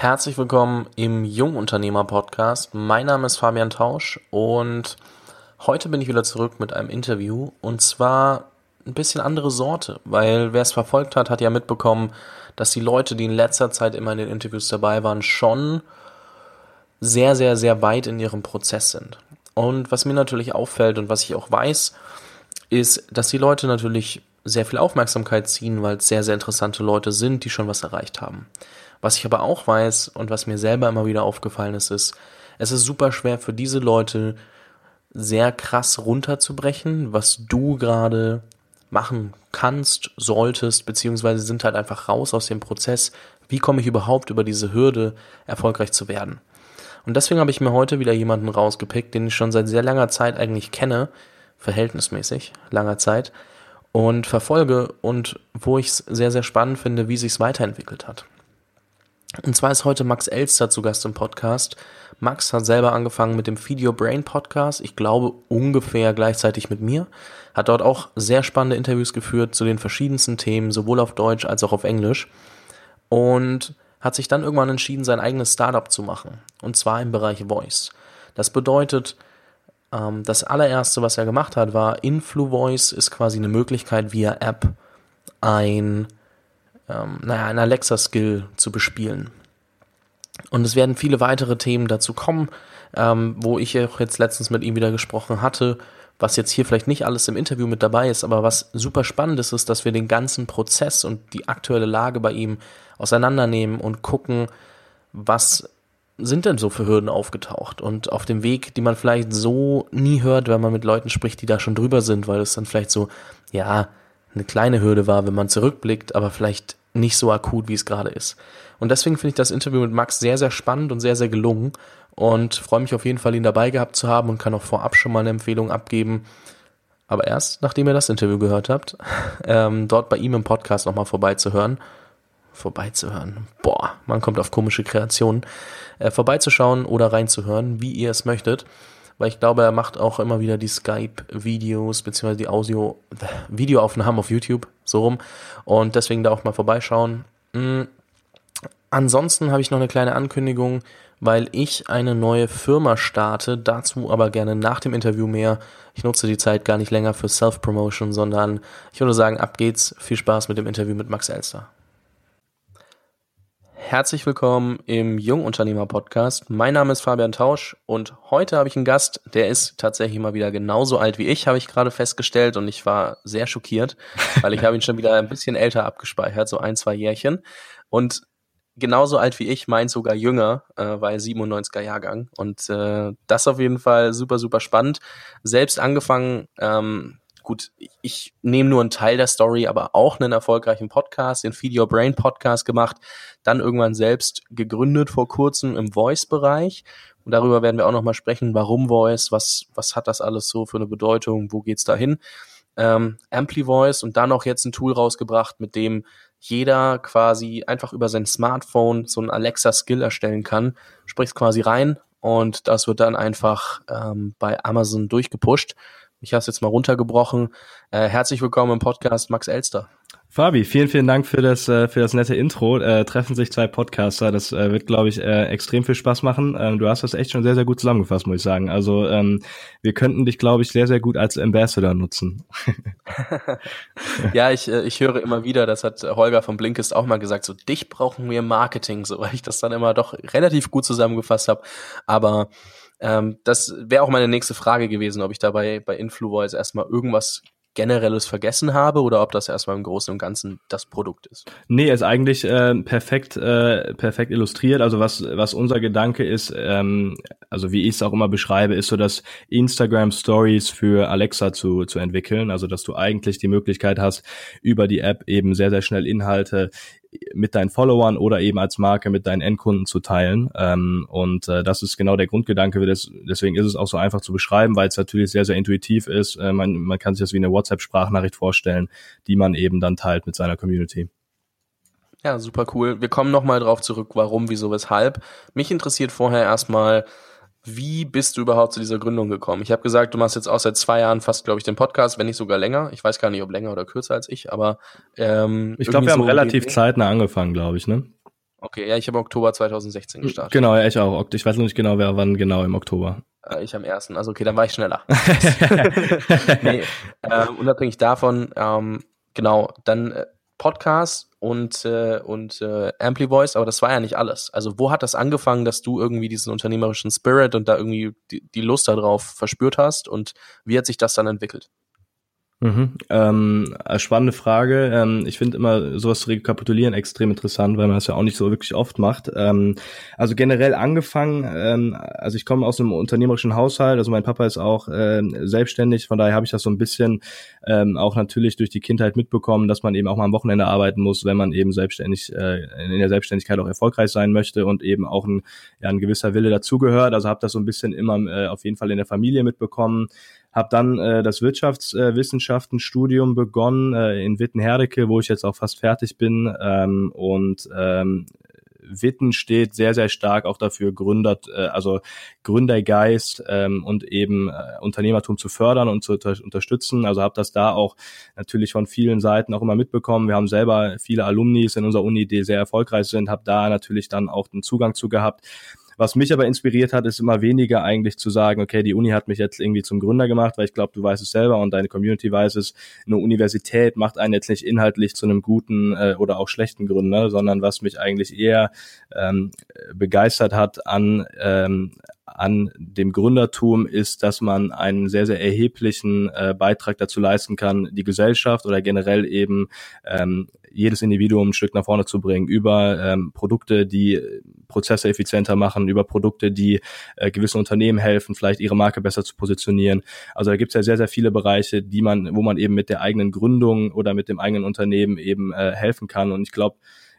Herzlich willkommen im Jungunternehmer Podcast. Mein Name ist Fabian Tausch und heute bin ich wieder zurück mit einem Interview und zwar ein bisschen andere Sorte, weil wer es verfolgt hat, hat ja mitbekommen, dass die Leute, die in letzter Zeit immer in den Interviews dabei waren, schon sehr, sehr, sehr weit in ihrem Prozess sind. Und was mir natürlich auffällt und was ich auch weiß, ist, dass die Leute natürlich sehr viel Aufmerksamkeit ziehen, weil es sehr, sehr interessante Leute sind, die schon was erreicht haben. Was ich aber auch weiß und was mir selber immer wieder aufgefallen ist, ist, es ist super schwer für diese Leute sehr krass runterzubrechen, was du gerade machen kannst, solltest, beziehungsweise sind halt einfach raus aus dem Prozess. Wie komme ich überhaupt über diese Hürde, erfolgreich zu werden? Und deswegen habe ich mir heute wieder jemanden rausgepickt, den ich schon seit sehr langer Zeit eigentlich kenne, verhältnismäßig langer Zeit, und verfolge und wo ich es sehr, sehr spannend finde, wie sich es weiterentwickelt hat. Und zwar ist heute Max Elster zu Gast im Podcast. Max hat selber angefangen mit dem Feed Your Brain Podcast, ich glaube ungefähr gleichzeitig mit mir, hat dort auch sehr spannende Interviews geführt zu den verschiedensten Themen, sowohl auf Deutsch als auch auf Englisch und hat sich dann irgendwann entschieden, sein eigenes Startup zu machen und zwar im Bereich Voice. Das bedeutet, ähm, das allererste, was er gemacht hat, war InfluVoice ist quasi eine Möglichkeit via App ein, ähm, naja, ein Alexa-Skill zu bespielen. Und es werden viele weitere Themen dazu kommen, ähm, wo ich auch jetzt letztens mit ihm wieder gesprochen hatte, was jetzt hier vielleicht nicht alles im Interview mit dabei ist, aber was super spannend ist, ist, dass wir den ganzen Prozess und die aktuelle Lage bei ihm auseinandernehmen und gucken, was sind denn so für Hürden aufgetaucht? Und auf dem Weg, die man vielleicht so nie hört, wenn man mit Leuten spricht, die da schon drüber sind, weil es dann vielleicht so, ja, eine kleine Hürde war, wenn man zurückblickt, aber vielleicht nicht so akut, wie es gerade ist. Und deswegen finde ich das Interview mit Max sehr, sehr spannend und sehr, sehr gelungen und freue mich auf jeden Fall, ihn dabei gehabt zu haben und kann auch vorab schon mal eine Empfehlung abgeben. Aber erst, nachdem ihr das Interview gehört habt, ähm, dort bei ihm im Podcast nochmal vorbeizuhören vorbeizuhören. Boah, man kommt auf komische Kreationen. Äh, vorbeizuschauen oder reinzuhören, wie ihr es möchtet. Weil ich glaube, er macht auch immer wieder die Skype-Videos beziehungsweise die Audio, Videoaufnahmen auf YouTube, so rum. Und deswegen da auch mal vorbeischauen. Mhm. Ansonsten habe ich noch eine kleine Ankündigung, weil ich eine neue Firma starte. Dazu aber gerne nach dem Interview mehr. Ich nutze die Zeit gar nicht länger für Self-Promotion, sondern ich würde sagen, ab geht's. Viel Spaß mit dem Interview mit Max Elster. Herzlich willkommen im Jungunternehmer Podcast. Mein Name ist Fabian Tausch und heute habe ich einen Gast, der ist tatsächlich mal wieder genauso alt wie ich, habe ich gerade festgestellt und ich war sehr schockiert, weil ich habe ihn schon wieder ein bisschen älter abgespeichert, so ein, zwei Jährchen und genauso alt wie ich, meint sogar jünger, äh, weil 97er Jahrgang und äh, das auf jeden Fall super, super spannend. Selbst angefangen, ähm, gut, ich nehme nur einen Teil der Story, aber auch einen erfolgreichen Podcast, den Feed Your Brain Podcast gemacht, dann irgendwann selbst gegründet vor kurzem im Voice-Bereich. Und darüber werden wir auch nochmal sprechen, warum Voice, was, was hat das alles so für eine Bedeutung, wo geht's da hin? Ähm, Ampli Voice und dann auch jetzt ein Tool rausgebracht, mit dem jeder quasi einfach über sein Smartphone so ein Alexa-Skill erstellen kann, spricht quasi rein und das wird dann einfach ähm, bei Amazon durchgepusht. Ich habe es jetzt mal runtergebrochen. Äh, herzlich willkommen im Podcast Max Elster. Fabi, vielen, vielen Dank für das, äh, für das nette Intro. Äh, treffen sich zwei Podcaster. Das äh, wird, glaube ich, äh, extrem viel Spaß machen. Ähm, du hast das echt schon sehr, sehr gut zusammengefasst, muss ich sagen. Also ähm, wir könnten dich, glaube ich, sehr, sehr gut als Ambassador nutzen. ja, ich, äh, ich höre immer wieder, das hat Holger von Blinkist auch mal gesagt, so dich brauchen wir Marketing, so weil ich das dann immer doch relativ gut zusammengefasst habe. Aber ähm, das wäre auch meine nächste Frage gewesen, ob ich dabei bei InfluVoice erstmal irgendwas Generelles vergessen habe oder ob das erstmal im Großen und Ganzen das Produkt ist. Nee, ist eigentlich äh, perfekt, äh, perfekt illustriert. Also was, was unser Gedanke ist, ähm, also wie ich es auch immer beschreibe, ist so, dass Instagram Stories für Alexa zu, zu entwickeln. Also dass du eigentlich die Möglichkeit hast, über die App eben sehr, sehr schnell Inhalte mit deinen Followern oder eben als Marke mit deinen Endkunden zu teilen. Ähm, und äh, das ist genau der Grundgedanke. Des, deswegen ist es auch so einfach zu beschreiben, weil es natürlich sehr, sehr intuitiv ist. Äh, man, man kann sich das wie eine WhatsApp-Sprachnachricht vorstellen, die man eben dann teilt mit seiner Community. Ja, super cool. Wir kommen nochmal drauf zurück, warum, wieso, weshalb. Mich interessiert vorher erstmal, wie bist du überhaupt zu dieser Gründung gekommen? Ich habe gesagt, du machst jetzt auch seit zwei Jahren fast, glaube ich, den Podcast, wenn nicht sogar länger. Ich weiß gar nicht, ob länger oder kürzer als ich, aber ähm, ich glaube, wir haben relativ zeitnah angefangen, glaube ich, ne? Okay, ja, ich habe Oktober 2016 gestartet. Genau, ja, ich auch. Ich weiß noch nicht genau, wer wann genau im Oktober. Äh, ich am ersten. Also okay, dann war ich schneller. nee, äh, unabhängig davon, ähm, genau, dann äh, Podcast und äh, und äh, Ampli Voice, aber das war ja nicht alles. Also wo hat das angefangen, dass du irgendwie diesen unternehmerischen Spirit und da irgendwie die, die Lust darauf verspürt hast und wie hat sich das dann entwickelt? Mhm. Ähm, äh, spannende Frage. Ähm, ich finde immer sowas zu rekapitulieren extrem interessant, weil man es ja auch nicht so wirklich oft macht. Ähm, also generell angefangen, ähm, also ich komme aus einem unternehmerischen Haushalt, also mein Papa ist auch äh, selbstständig, von daher habe ich das so ein bisschen ähm, auch natürlich durch die Kindheit mitbekommen, dass man eben auch mal am Wochenende arbeiten muss, wenn man eben selbstständig äh, in der Selbstständigkeit auch erfolgreich sein möchte und eben auch ein, ja, ein gewisser Wille dazugehört. Also habe das so ein bisschen immer äh, auf jeden Fall in der Familie mitbekommen habe dann äh, das Wirtschaftswissenschaftenstudium begonnen äh, in Witten-Herdecke, wo ich jetzt auch fast fertig bin. Ähm, und ähm, Witten steht sehr, sehr stark auch dafür, Gründer, äh, also Gründergeist ähm, und eben äh, Unternehmertum zu fördern und zu unter unterstützen. Also habe das da auch natürlich von vielen Seiten auch immer mitbekommen. Wir haben selber viele Alumnis in unserer Uni, die sehr erfolgreich sind, habe da natürlich dann auch den Zugang zu gehabt. Was mich aber inspiriert hat, ist immer weniger eigentlich zu sagen, okay, die Uni hat mich jetzt irgendwie zum Gründer gemacht, weil ich glaube, du weißt es selber und deine Community weiß es, eine Universität macht einen jetzt nicht inhaltlich zu einem guten äh, oder auch schlechten Gründer, sondern was mich eigentlich eher ähm, begeistert hat an ähm, an dem Gründertum ist, dass man einen sehr, sehr erheblichen äh, Beitrag dazu leisten kann, die Gesellschaft oder generell eben ähm, jedes Individuum ein Stück nach vorne zu bringen, über ähm, Produkte, die Prozesse effizienter machen, über Produkte, die äh, gewissen Unternehmen helfen, vielleicht ihre Marke besser zu positionieren. Also da gibt es ja sehr, sehr viele Bereiche, die man, wo man eben mit der eigenen Gründung oder mit dem eigenen Unternehmen eben äh, helfen kann. Und ich glaube,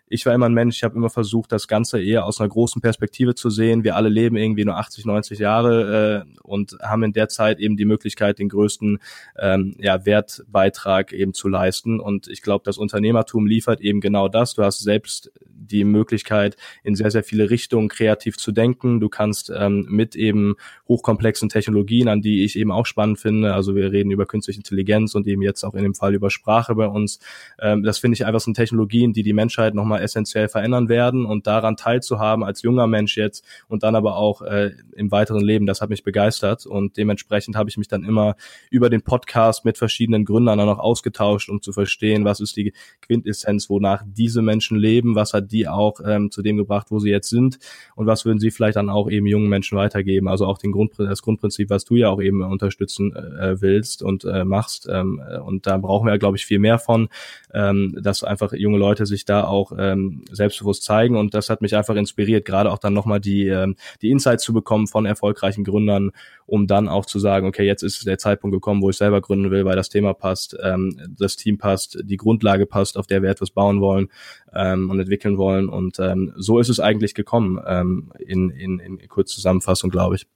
ich war immer ein Mensch, ich habe immer versucht, das Ganze eher aus einer großen Perspektive zu sehen. Wir alle leben irgendwie nur 80, 90 Jahre äh, und haben in der Zeit eben die Möglichkeit, den größten ähm, ja, Wertbeitrag eben zu leisten. Und ich glaube, das Unternehmertum liefert eben genau das. Du hast selbst die Möglichkeit, in sehr, sehr viele Richtungen kreativ zu denken. Du kannst ähm, mit eben hochkomplexen Technologien, an die ich eben auch spannend finde, also wir reden über künstliche Intelligenz und eben jetzt auch in dem Fall über Sprache bei uns, ähm, das finde ich einfach sind Technologien, die die Menschheit nochmal essentiell verändern werden und daran teilzuhaben als junger Mensch jetzt und dann aber auch äh, im weiteren Leben, das hat mich begeistert und dementsprechend habe ich mich dann immer über den Podcast mit verschiedenen Gründern dann auch ausgetauscht, um zu verstehen, was ist die Quintessenz, wonach diese Menschen leben, was hat die auch ähm, zu dem gebracht, wo sie jetzt sind und was würden sie vielleicht dann auch eben jungen Menschen weitergeben. Also auch den Grund, das Grundprinzip, was du ja auch eben unterstützen äh, willst und äh, machst. Ähm, und da brauchen wir, glaube ich, viel mehr von, ähm, dass einfach junge Leute sich da auch ähm, selbstbewusst zeigen und das hat mich einfach inspiriert, gerade auch dann nochmal die, ähm, die Insights zu bekommen von erfolgreichen Gründern, um dann auch zu sagen, okay, jetzt ist der Zeitpunkt gekommen, wo ich selber gründen will, weil das Thema passt, ähm, das Team passt, die Grundlage passt, auf der wir etwas bauen wollen ähm, und entwickeln wollen. Und ähm, so ist es eigentlich gekommen, ähm, in, in, in Kurzzusammenfassung, glaube ich.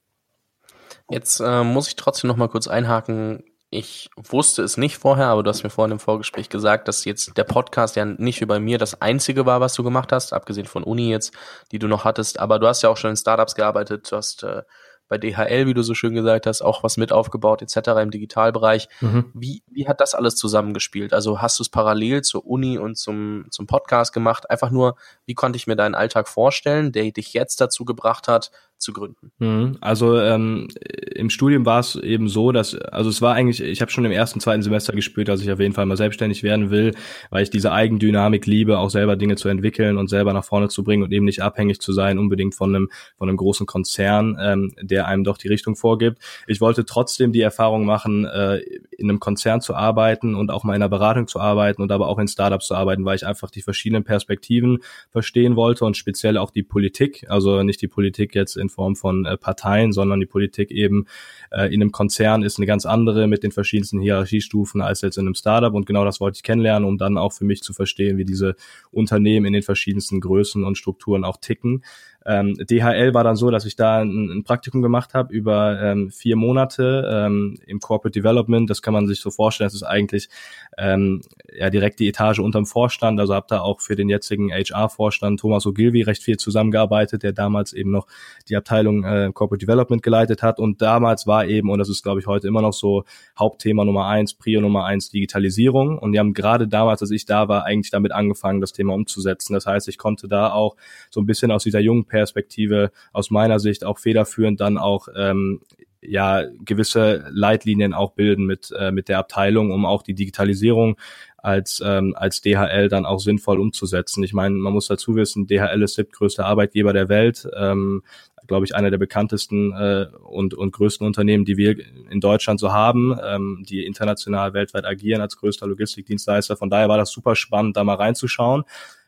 Jetzt äh, muss ich trotzdem noch mal kurz einhaken. Ich wusste es nicht vorher, aber du hast mir vorhin im Vorgespräch gesagt, dass jetzt der Podcast ja nicht wie bei mir das einzige war, was du gemacht hast, abgesehen von Uni jetzt, die du noch hattest. Aber du hast ja auch schon in Startups gearbeitet, du hast äh, bei DHL, wie du so schön gesagt hast, auch was mit aufgebaut etc. im Digitalbereich. Mhm. Wie, wie hat das alles zusammengespielt? Also hast du es parallel zur Uni und zum, zum Podcast gemacht? Einfach nur, wie konnte ich mir deinen Alltag vorstellen, der dich jetzt dazu gebracht hat, zu gründen? Mhm. Also ähm, im Studium war es eben so, dass, also es war eigentlich, ich habe schon im ersten, zweiten Semester gespürt, dass ich auf jeden Fall mal selbstständig werden will, weil ich diese Eigendynamik liebe, auch selber Dinge zu entwickeln und selber nach vorne zu bringen und eben nicht abhängig zu sein, unbedingt von einem, von einem großen Konzern, ähm, der einem doch die Richtung vorgibt. Ich wollte trotzdem die Erfahrung machen, äh, in einem Konzern zu arbeiten und auch mal in einer Beratung zu arbeiten und aber auch in Startups zu arbeiten, weil ich einfach die verschiedenen Perspektiven verstehen wollte und speziell auch die Politik, also nicht die Politik jetzt in Form von äh, Parteien, sondern die Politik eben äh, in einem Konzern ist eine ganz andere mit den verschiedensten Hierarchiestufen als jetzt in einem Startup und genau das wollte ich kennenlernen, um dann auch für mich zu verstehen, wie diese Unternehmen in den verschiedensten Größen und Strukturen auch ticken. Ähm, DHL war dann so, dass ich da ein, ein Praktikum gemacht habe über ähm, vier Monate ähm, im Corporate Development. Das kann man sich so vorstellen. Das ist eigentlich ähm, ja direkt die Etage unterm Vorstand. Also habe da auch für den jetzigen HR-Vorstand Thomas Ogilvy recht viel zusammengearbeitet, der damals eben noch die Abteilung äh, Corporate Development geleitet hat. Und damals war eben, und das ist glaube ich heute immer noch so, Hauptthema Nummer eins, Prio Nummer eins, Digitalisierung. Und die haben gerade damals, als ich da war, eigentlich damit angefangen, das Thema umzusetzen. Das heißt, ich konnte da auch so ein bisschen aus dieser jungen Perspektive aus meiner Sicht auch federführend dann auch ähm, ja gewisse Leitlinien auch bilden mit äh, mit der Abteilung, um auch die Digitalisierung als ähm, als DHL dann auch sinnvoll umzusetzen. Ich meine, man muss dazu wissen, DHL ist siebtgrößter Arbeitgeber der Welt. Ähm, glaube ich, einer der bekanntesten äh, und, und größten Unternehmen, die wir in Deutschland so haben, ähm, die international weltweit agieren als größter Logistikdienstleister. Von daher war das super spannend, da mal reinzuschauen.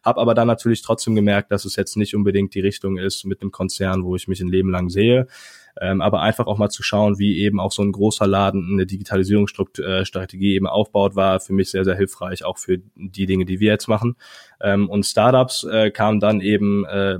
Hab aber dann natürlich trotzdem gemerkt, dass es jetzt nicht unbedingt die Richtung ist mit einem Konzern, wo ich mich ein Leben lang sehe. Ähm, aber einfach auch mal zu schauen, wie eben auch so ein großer Laden eine Digitalisierungsstrategie eben aufbaut, war für mich sehr, sehr hilfreich, auch für die Dinge, die wir jetzt machen. Ähm, und Startups äh, kamen dann eben äh,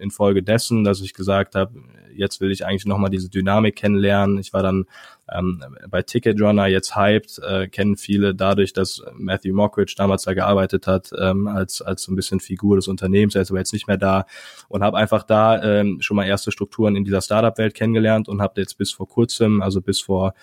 infolgedessen, dass ich gesagt habe, jetzt will ich eigentlich nochmal diese Dynamik kennenlernen. Ich war dann ähm, bei Ticket Runner jetzt hyped, äh, kennen viele dadurch, dass Matthew Mockridge damals da gearbeitet hat, ähm, als, als so ein bisschen Figur des Unternehmens, er ist aber jetzt nicht mehr da und habe einfach da ähm, schon mal erste Strukturen in dieser Startup-Welt kennengelernt und habe jetzt bis vor kurzem, also bis vor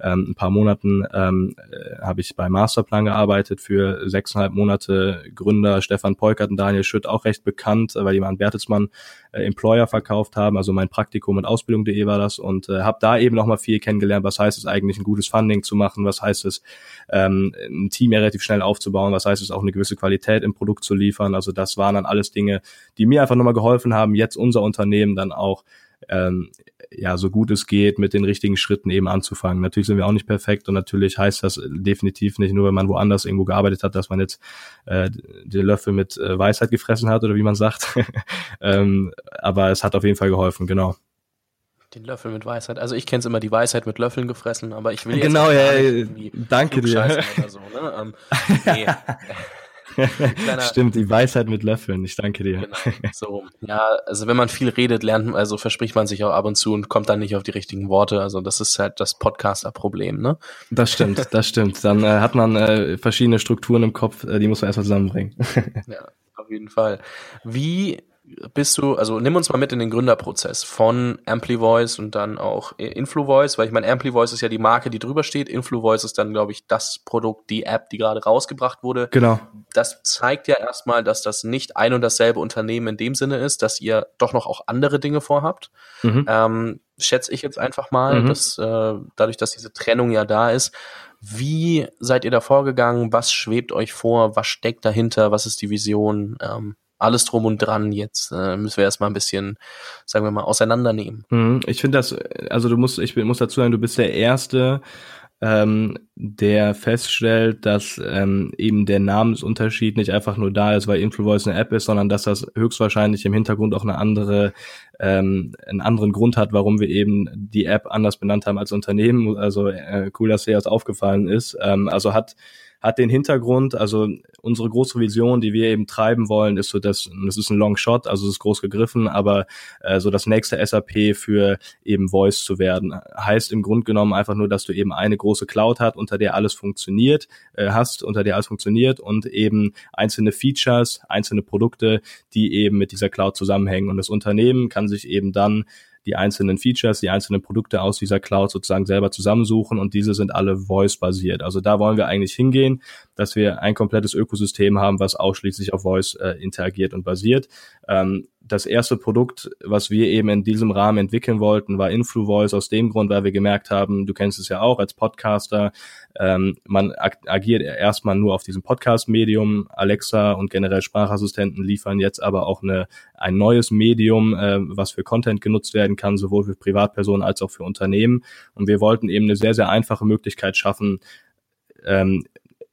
ähm, ein paar Monaten, ähm, äh, habe ich bei Masterplan gearbeitet für sechseinhalb Monate. Gründer Stefan Peukert und Daniel Schütt auch recht bekannt, weil die mal an Bertelsmann äh, Employer verkauft haben, also mein Praktikum und Ausbildung.de war das und äh, habe da eben noch mal viel kennengelernt, was was heißt es eigentlich, ein gutes Funding zu machen, was heißt es, ähm, ein Team ja relativ schnell aufzubauen, was heißt es, auch eine gewisse Qualität im Produkt zu liefern. Also das waren dann alles Dinge, die mir einfach nochmal geholfen haben, jetzt unser Unternehmen dann auch ähm, ja, so gut es geht, mit den richtigen Schritten eben anzufangen. Natürlich sind wir auch nicht perfekt und natürlich heißt das definitiv nicht nur, wenn man woanders irgendwo gearbeitet hat, dass man jetzt äh, den Löffel mit äh, Weisheit gefressen hat oder wie man sagt. ähm, aber es hat auf jeden Fall geholfen, genau. Den Löffel mit Weisheit. Also ich kenne es immer die Weisheit mit Löffeln gefressen, aber ich will jetzt genau, ja, danke dir. So, ne? ähm, nee. Kleiner, Stimmt, die Weisheit mit Löffeln. Ich danke dir. Genau, so. Ja, also wenn man viel redet, lernt, also verspricht man sich auch ab und zu und kommt dann nicht auf die richtigen Worte. Also das ist halt das Podcaster-Problem, ne? Das stimmt, das stimmt. Dann äh, hat man äh, verschiedene Strukturen im Kopf, äh, die muss man erstmal zusammenbringen. ja, auf jeden Fall. Wie bist du, also nimm uns mal mit in den Gründerprozess von AmpliVoice und dann auch InfluVoice, weil ich meine, AmpliVoice ist ja die Marke, die drüber steht. InfluVoice ist dann, glaube ich, das Produkt, die App, die gerade rausgebracht wurde. Genau. Das zeigt ja erstmal, dass das nicht ein und dasselbe Unternehmen in dem Sinne ist, dass ihr doch noch auch andere Dinge vorhabt. Mhm. Ähm, schätze ich jetzt einfach mal, mhm. dass äh, dadurch, dass diese Trennung ja da ist, wie seid ihr da vorgegangen? Was schwebt euch vor? Was steckt dahinter? Was ist die Vision? Ähm, alles drum und dran jetzt äh, müssen wir erstmal ein bisschen, sagen wir mal, auseinandernehmen. Mhm, ich finde das, also du musst, ich muss dazu sagen, du bist der Erste, ähm, der feststellt, dass ähm, eben der Namensunterschied nicht einfach nur da ist, weil InfluVoice eine App ist, sondern dass das höchstwahrscheinlich im Hintergrund auch eine andere, ähm, einen anderen Grund hat, warum wir eben die App anders benannt haben als Unternehmen. Also äh, cool, dass dir das aufgefallen ist. Ähm, also hat hat den Hintergrund, also unsere große Vision, die wir eben treiben wollen, ist so, dass das ist ein Long Shot, also es ist groß gegriffen, aber äh, so das nächste SAP für eben Voice zu werden. Heißt im Grunde genommen einfach nur, dass du eben eine große Cloud hast, unter der alles funktioniert, äh, hast, unter der alles funktioniert und eben einzelne Features, einzelne Produkte, die eben mit dieser Cloud zusammenhängen. Und das Unternehmen kann sich eben dann die einzelnen Features, die einzelnen Produkte aus dieser Cloud sozusagen selber zusammensuchen und diese sind alle Voice-basiert. Also da wollen wir eigentlich hingehen, dass wir ein komplettes Ökosystem haben, was ausschließlich auf Voice äh, interagiert und basiert. Ähm, das erste Produkt, was wir eben in diesem Rahmen entwickeln wollten, war InfluVoice aus dem Grund, weil wir gemerkt haben, du kennst es ja auch als Podcaster, ähm, man ag agiert erstmal nur auf diesem Podcast-Medium. Alexa und generell Sprachassistenten liefern jetzt aber auch eine, ein neues Medium, äh, was für Content genutzt werden kann, sowohl für Privatpersonen als auch für Unternehmen. Und wir wollten eben eine sehr, sehr einfache Möglichkeit schaffen, ähm,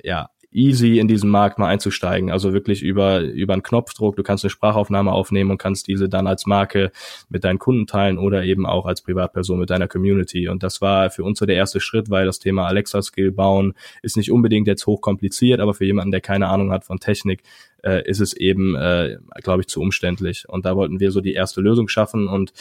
ja, easy in diesen Markt mal einzusteigen. Also wirklich über, über einen Knopfdruck. Du kannst eine Sprachaufnahme aufnehmen und kannst diese dann als Marke mit deinen Kunden teilen oder eben auch als Privatperson mit deiner Community. Und das war für uns so der erste Schritt, weil das Thema Alexa-Skill bauen ist nicht unbedingt jetzt hochkompliziert, aber für jemanden, der keine Ahnung hat von Technik, äh, ist es eben, äh, glaube ich, zu umständlich. Und da wollten wir so die erste Lösung schaffen und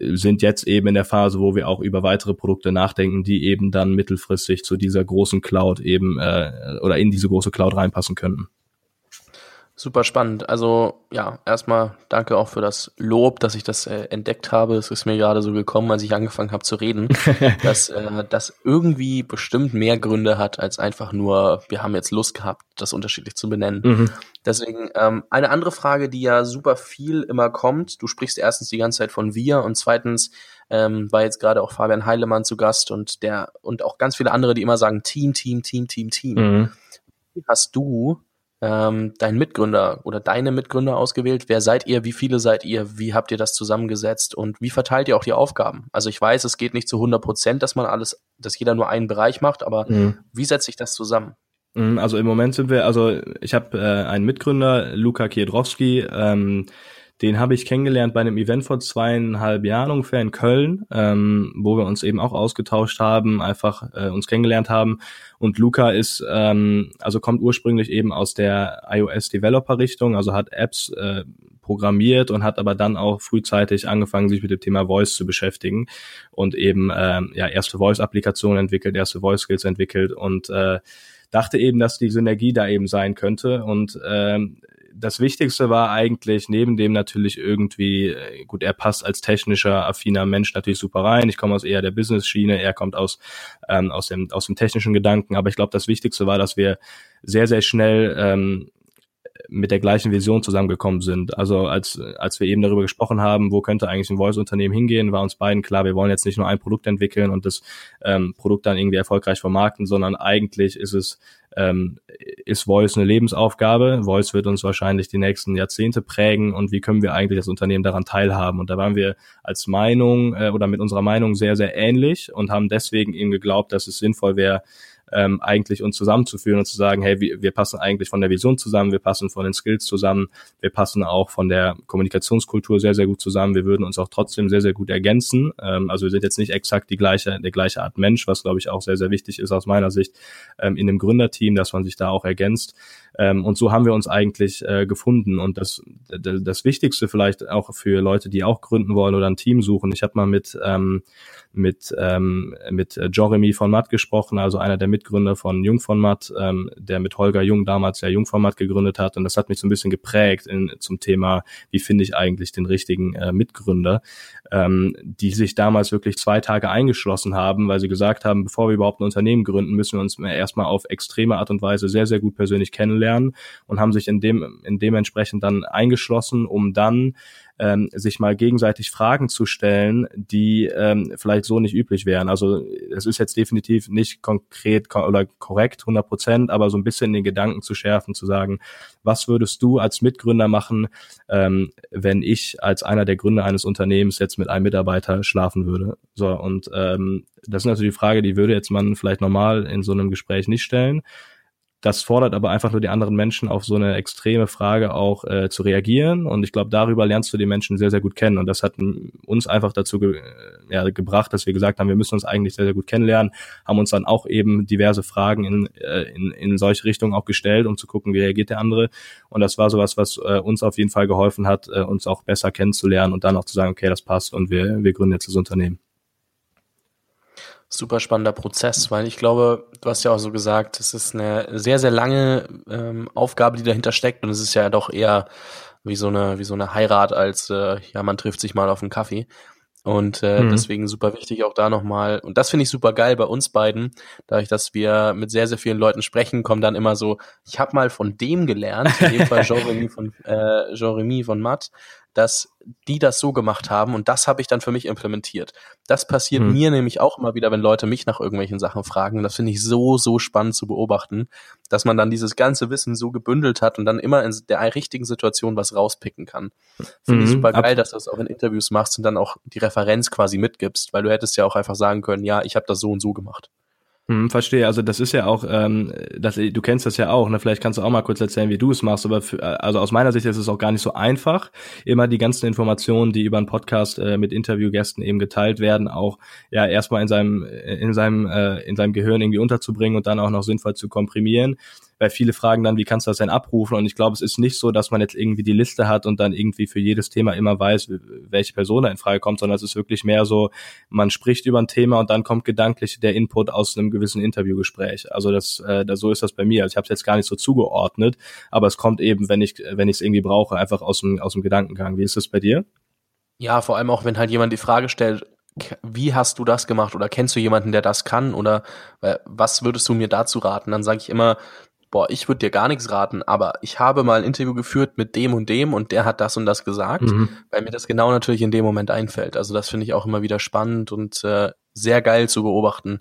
sind jetzt eben in der Phase, wo wir auch über weitere Produkte nachdenken, die eben dann mittelfristig zu dieser großen Cloud eben äh, oder in diese große Cloud reinpassen könnten. Super spannend. Also ja, erstmal danke auch für das Lob, dass ich das äh, entdeckt habe. Es ist mir gerade so gekommen, als ich angefangen habe zu reden, dass äh, das irgendwie bestimmt mehr Gründe hat, als einfach nur, wir haben jetzt Lust gehabt, das unterschiedlich zu benennen. Mhm. Deswegen ähm, eine andere Frage, die ja super viel immer kommt. Du sprichst erstens die ganze Zeit von wir und zweitens ähm, war jetzt gerade auch Fabian Heilemann zu Gast und der und auch ganz viele andere, die immer sagen Team, Team, Team, Team, Team. Mhm. Wie hast du ähm, deinen Mitgründer oder deine Mitgründer ausgewählt? Wer seid ihr? Wie viele seid ihr? Wie habt ihr das zusammengesetzt? Und wie verteilt ihr auch die Aufgaben? Also ich weiß, es geht nicht zu 100 Prozent, dass man alles, dass jeder nur einen Bereich macht, aber mhm. wie setzt sich das zusammen? Mhm, also im Moment sind wir, also ich habe äh, einen Mitgründer, Luka Kiedrowski, ähm, den habe ich kennengelernt bei einem Event vor zweieinhalb Jahren ungefähr in Köln, ähm, wo wir uns eben auch ausgetauscht haben, einfach äh, uns kennengelernt haben. Und Luca ist, ähm, also kommt ursprünglich eben aus der iOS-Developer-Richtung, also hat Apps äh, programmiert und hat aber dann auch frühzeitig angefangen, sich mit dem Thema Voice zu beschäftigen und eben ähm, ja erste Voice-Applikationen entwickelt, erste Voice-Skills entwickelt und äh, dachte eben, dass die Synergie da eben sein könnte und ähm, das Wichtigste war eigentlich neben dem natürlich irgendwie, äh, gut, er passt als technischer, affiner Mensch natürlich super rein. Ich komme aus eher der Business-Schiene, er kommt aus, ähm, aus, dem, aus dem technischen Gedanken. Aber ich glaube, das Wichtigste war, dass wir sehr, sehr schnell ähm, mit der gleichen Vision zusammengekommen sind. Also als, als wir eben darüber gesprochen haben, wo könnte eigentlich ein Voice-Unternehmen hingehen, war uns beiden klar, wir wollen jetzt nicht nur ein Produkt entwickeln und das ähm, Produkt dann irgendwie erfolgreich vermarkten, sondern eigentlich ist es ähm, ist Voice eine Lebensaufgabe. Voice wird uns wahrscheinlich die nächsten Jahrzehnte prägen und wie können wir eigentlich als Unternehmen daran teilhaben? Und da waren wir als Meinung äh, oder mit unserer Meinung sehr, sehr ähnlich und haben deswegen eben geglaubt, dass es sinnvoll wäre, ähm, eigentlich uns zusammenzuführen und zu sagen, hey, wir, passen eigentlich von der Vision zusammen, wir passen von den Skills zusammen, wir passen auch von der Kommunikationskultur sehr, sehr gut zusammen, wir würden uns auch trotzdem sehr, sehr gut ergänzen. Ähm, also wir sind jetzt nicht exakt die gleiche, der gleiche Art Mensch, was glaube ich auch sehr, sehr wichtig ist aus meiner Sicht ähm, in dem Gründerteam, dass man sich da auch ergänzt. Ähm, und so haben wir uns eigentlich äh, gefunden. Und das, das Wichtigste vielleicht auch für Leute, die auch gründen wollen oder ein Team suchen. Ich habe mal mit ähm, mit ähm, mit Jeremy von Matt gesprochen, also einer der Mitgründer von Jung von Matt, ähm, der mit Holger Jung damals ja Jung von Matt gegründet hat. Und das hat mich so ein bisschen geprägt in, zum Thema, wie finde ich eigentlich den richtigen äh, Mitgründer, ähm, die sich damals wirklich zwei Tage eingeschlossen haben, weil sie gesagt haben, bevor wir überhaupt ein Unternehmen gründen, müssen wir uns erstmal auf extreme Art und Weise sehr, sehr gut persönlich kennenlernen und haben sich in dem, in dementsprechend dann eingeschlossen, um dann ähm, sich mal gegenseitig Fragen zu stellen, die ähm, vielleicht so nicht üblich wären. Also es ist jetzt definitiv nicht konkret ko oder korrekt 100 Prozent, aber so ein bisschen den Gedanken zu schärfen, zu sagen, was würdest du als Mitgründer machen, ähm, wenn ich als einer der Gründer eines Unternehmens jetzt mit einem Mitarbeiter schlafen würde? So und ähm, das ist natürlich die Frage, die würde jetzt man vielleicht normal in so einem Gespräch nicht stellen. Das fordert aber einfach nur die anderen Menschen auf so eine extreme Frage auch äh, zu reagieren. Und ich glaube, darüber lernst du die Menschen sehr, sehr gut kennen. Und das hat uns einfach dazu ge äh, ja, gebracht, dass wir gesagt haben, wir müssen uns eigentlich sehr, sehr gut kennenlernen, haben uns dann auch eben diverse Fragen in, äh, in, in solche Richtungen auch gestellt, um zu gucken, wie reagiert der andere. Und das war sowas, was äh, uns auf jeden Fall geholfen hat, äh, uns auch besser kennenzulernen und dann auch zu sagen, okay, das passt und wir, wir gründen jetzt das Unternehmen super spannender Prozess, weil ich glaube, du hast ja auch so gesagt, es ist eine sehr, sehr lange ähm, Aufgabe, die dahinter steckt und es ist ja doch eher wie so eine, wie so eine Heirat als, äh, ja, man trifft sich mal auf einen Kaffee. Und äh, mhm. deswegen super wichtig auch da nochmal. Und das finde ich super geil bei uns beiden, dadurch, dass wir mit sehr, sehr vielen Leuten sprechen, kommen dann immer so, ich habe mal von dem gelernt, in dem Fall Jean-Remy von, äh, Jean von Matt, dass die das so gemacht haben und das habe ich dann für mich implementiert. Das passiert mhm. mir nämlich auch immer wieder, wenn Leute mich nach irgendwelchen Sachen fragen. Und das finde ich so, so spannend zu beobachten, dass man dann dieses ganze Wissen so gebündelt hat und dann immer in der richtigen Situation was rauspicken kann. Finde mhm. ich super geil, dass du das auch in Interviews machst und dann auch die Referenz quasi mitgibst, weil du hättest ja auch einfach sagen können, ja, ich habe das so und so gemacht. Hm, verstehe. Also das ist ja auch, ähm, das, du kennst das ja auch. Ne? Vielleicht kannst du auch mal kurz erzählen, wie du es machst. Aber für, also aus meiner Sicht ist es auch gar nicht so einfach, immer die ganzen Informationen, die über einen Podcast äh, mit Interviewgästen eben geteilt werden, auch ja erstmal in seinem in seinem äh, in seinem Gehirn irgendwie unterzubringen und dann auch noch sinnvoll zu komprimieren weil viele fragen dann, wie kannst du das denn abrufen? Und ich glaube, es ist nicht so, dass man jetzt irgendwie die Liste hat und dann irgendwie für jedes Thema immer weiß, welche Person da in Frage kommt, sondern es ist wirklich mehr so, man spricht über ein Thema und dann kommt gedanklich der Input aus einem gewissen Interviewgespräch. Also das, äh, das so ist das bei mir. Also ich habe es jetzt gar nicht so zugeordnet, aber es kommt eben, wenn ich wenn ich es irgendwie brauche, einfach aus dem aus dem Gedankengang. Wie ist das bei dir? Ja, vor allem auch, wenn halt jemand die Frage stellt, wie hast du das gemacht oder kennst du jemanden, der das kann oder äh, was würdest du mir dazu raten? Dann sage ich immer, boah, ich würde dir gar nichts raten, aber ich habe mal ein Interview geführt mit dem und dem und der hat das und das gesagt, mhm. weil mir das genau natürlich in dem Moment einfällt. Also das finde ich auch immer wieder spannend und äh, sehr geil zu beobachten,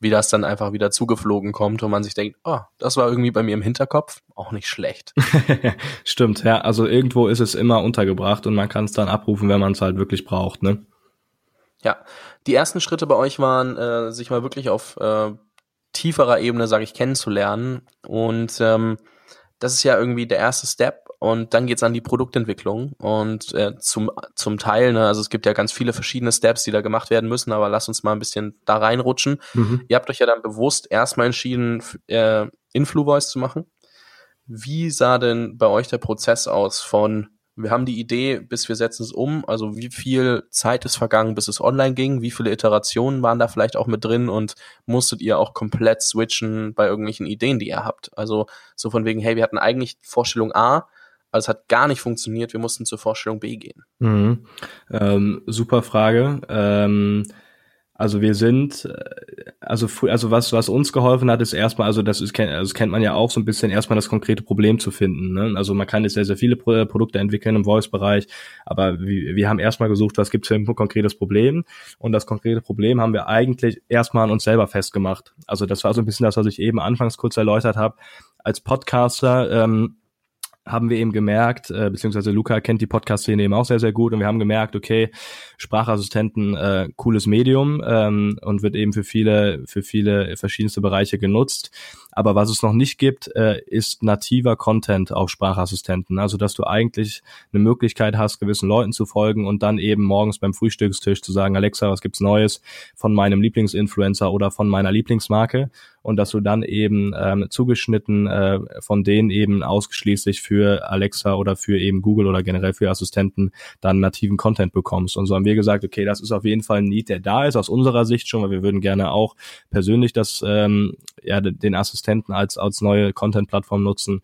wie das dann einfach wieder zugeflogen kommt und man sich denkt, oh, das war irgendwie bei mir im Hinterkopf, auch nicht schlecht. Stimmt, ja, also irgendwo ist es immer untergebracht und man kann es dann abrufen, wenn man es halt wirklich braucht, ne? Ja, die ersten Schritte bei euch waren, äh, sich mal wirklich auf äh, tieferer Ebene, sage ich, kennenzulernen. Und ähm, das ist ja irgendwie der erste Step. Und dann geht's an die Produktentwicklung. Und äh, zum, zum Teil, ne, also es gibt ja ganz viele verschiedene Steps, die da gemacht werden müssen, aber lass uns mal ein bisschen da reinrutschen. Mhm. Ihr habt euch ja dann bewusst erstmal entschieden, äh, InfluVoice zu machen. Wie sah denn bei euch der Prozess aus von wir haben die Idee, bis wir setzen es um. Also wie viel Zeit ist vergangen, bis es online ging? Wie viele Iterationen waren da vielleicht auch mit drin? Und musstet ihr auch komplett switchen bei irgendwelchen Ideen, die ihr habt? Also so von wegen, hey, wir hatten eigentlich Vorstellung A, aber es hat gar nicht funktioniert. Wir mussten zur Vorstellung B gehen. Mhm. Ähm, super Frage. Ähm also wir sind, äh, also also was was uns geholfen hat, ist erstmal, also das ist also das kennt man ja auch so ein bisschen erstmal das konkrete Problem zu finden. Ne? Also man kann jetzt sehr sehr viele Produkte entwickeln im Voice-Bereich, aber wir, wir haben erstmal gesucht, was gibt es für ein konkretes Problem und das konkrete Problem haben wir eigentlich erstmal an uns selber festgemacht. Also das war so ein bisschen das, was ich eben anfangs kurz erläutert habe. Als Podcaster ähm, haben wir eben gemerkt, äh, beziehungsweise Luca kennt die Podcast-Szene eben auch sehr, sehr gut und wir haben gemerkt, okay, Sprachassistenten, äh, cooles Medium ähm, und wird eben für viele, für viele verschiedenste Bereiche genutzt. Aber was es noch nicht gibt, äh, ist nativer Content auf Sprachassistenten. Also, dass du eigentlich eine Möglichkeit hast, gewissen Leuten zu folgen und dann eben morgens beim Frühstückstisch zu sagen, Alexa, was gibt's Neues von meinem Lieblingsinfluencer oder von meiner Lieblingsmarke? Und dass du dann eben ähm, zugeschnitten äh, von denen eben ausschließlich für Alexa oder für eben Google oder generell für Assistenten dann nativen Content bekommst. Und so haben wir gesagt, okay, das ist auf jeden Fall ein Need, der da ist, aus unserer Sicht schon, weil wir würden gerne auch persönlich das, ähm, ja, den Assistenten Assistenten als, als neue Content-Plattform nutzen.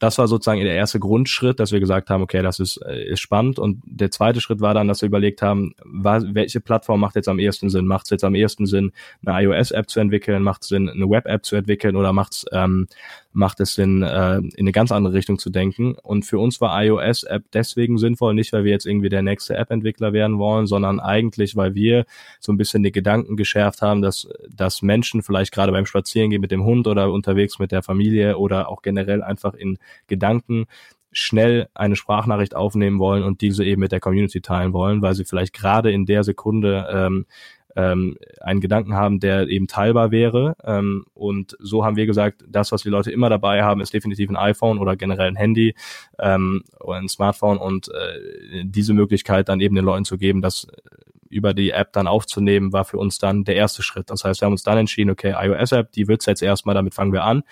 Das war sozusagen der erste Grundschritt, dass wir gesagt haben, okay, das ist, äh, ist spannend. Und der zweite Schritt war dann, dass wir überlegt haben, was, welche Plattform macht jetzt am ehesten Sinn? Macht es jetzt am ehesten Sinn, eine iOS-App zu entwickeln? Macht es Sinn, eine Web-App zu entwickeln? Oder macht es ähm, macht es Sinn, äh, in eine ganz andere Richtung zu denken. Und für uns war iOS-App deswegen sinnvoll, nicht weil wir jetzt irgendwie der nächste App-Entwickler werden wollen, sondern eigentlich, weil wir so ein bisschen die Gedanken geschärft haben, dass, dass Menschen vielleicht gerade beim Spazierengehen mit dem Hund oder unterwegs mit der Familie oder auch generell einfach in Gedanken schnell eine Sprachnachricht aufnehmen wollen und diese eben mit der Community teilen wollen, weil sie vielleicht gerade in der Sekunde ähm, ähm, einen Gedanken haben, der eben teilbar wäre. Ähm, und so haben wir gesagt, das, was die Leute immer dabei haben, ist definitiv ein iPhone oder generell ein Handy ähm, oder ein Smartphone und äh, diese Möglichkeit dann eben den Leuten zu geben, das über die App dann aufzunehmen, war für uns dann der erste Schritt. Das heißt, wir haben uns dann entschieden, okay, iOS-App, die wird's jetzt erstmal, damit fangen wir an.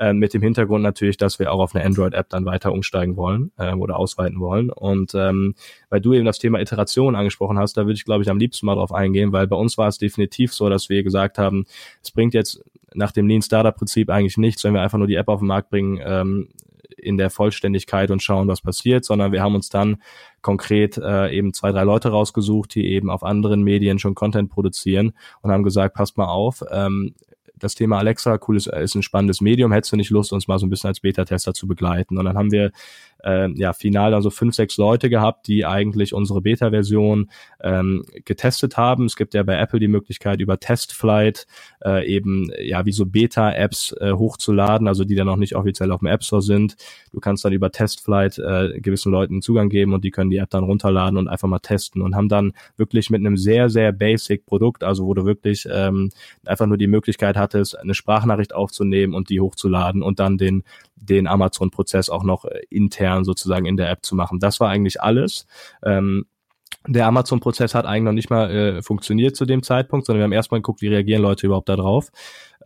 Äh, mit dem Hintergrund natürlich, dass wir auch auf eine Android-App dann weiter umsteigen wollen äh, oder ausweiten wollen. Und ähm, weil du eben das Thema Iteration angesprochen hast, da würde ich, glaube ich, am liebsten mal drauf eingehen, weil bei uns war es definitiv so, dass wir gesagt haben, es bringt jetzt nach dem Lean Startup Prinzip eigentlich nichts, wenn wir einfach nur die App auf den Markt bringen, ähm, in der Vollständigkeit und schauen, was passiert, sondern wir haben uns dann konkret äh, eben zwei, drei Leute rausgesucht, die eben auf anderen Medien schon Content produzieren und haben gesagt, passt mal auf, ähm, das Thema Alexa, cooles, ist ein spannendes Medium, hättest du nicht Lust, uns mal so ein bisschen als Beta-Tester zu begleiten? Und dann haben wir äh, ja final dann so fünf, sechs Leute gehabt, die eigentlich unsere Beta-Version ähm, getestet haben. Es gibt ja bei Apple die Möglichkeit, über Testflight äh, eben ja wie so Beta-Apps äh, hochzuladen, also die dann noch nicht offiziell auf dem App Store sind. Du kannst dann über Testflight äh, gewissen Leuten Zugang geben und die können die App dann runterladen und einfach mal testen und haben dann wirklich mit einem sehr, sehr basic Produkt, also wo du wirklich ähm, einfach nur die Möglichkeit hattest, eine Sprachnachricht aufzunehmen und die hochzuladen und dann den den Amazon-Prozess auch noch äh, intern sozusagen in der App zu machen. Das war eigentlich alles. Ähm, der Amazon-Prozess hat eigentlich noch nicht mal äh, funktioniert zu dem Zeitpunkt, sondern wir haben erstmal geguckt, wie reagieren Leute überhaupt da drauf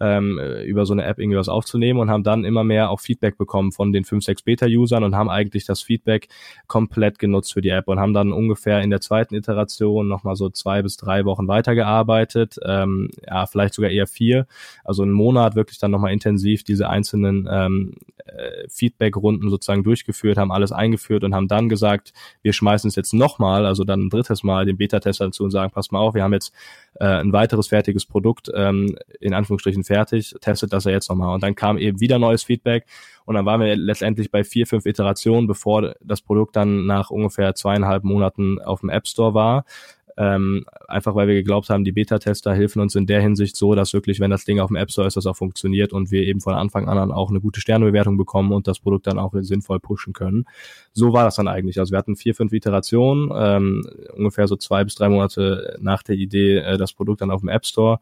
ähm, über so eine App irgendwie aufzunehmen und haben dann immer mehr auch Feedback bekommen von den 5, 6 Beta-Usern und haben eigentlich das Feedback komplett genutzt für die App und haben dann ungefähr in der zweiten Iteration nochmal so zwei bis drei Wochen weitergearbeitet, ähm, ja, vielleicht sogar eher vier, also einen Monat wirklich dann nochmal intensiv diese einzelnen ähm, äh, Feedback-Runden sozusagen durchgeführt, haben alles eingeführt und haben dann gesagt, wir schmeißen es jetzt nochmal, also dann ein drittes Mal den Beta-Tester dazu und sagen, pass mal auf, wir haben jetzt äh, ein weiteres fertiges Produkt, ähm, in Anführungsstrichen fertig, testet das er jetzt nochmal. Und dann kam eben wieder neues Feedback und dann waren wir letztendlich bei vier, fünf Iterationen, bevor das Produkt dann nach ungefähr zweieinhalb Monaten auf dem App Store war. Ähm, einfach weil wir geglaubt haben, die Beta-Tester helfen uns in der Hinsicht so, dass wirklich, wenn das Ding auf dem App Store ist, das auch funktioniert und wir eben von Anfang an auch eine gute Sternebewertung bekommen und das Produkt dann auch sinnvoll pushen können. So war das dann eigentlich. Also wir hatten vier, fünf Iterationen, ähm, ungefähr so zwei bis drei Monate nach der Idee, äh, das Produkt dann auf dem App Store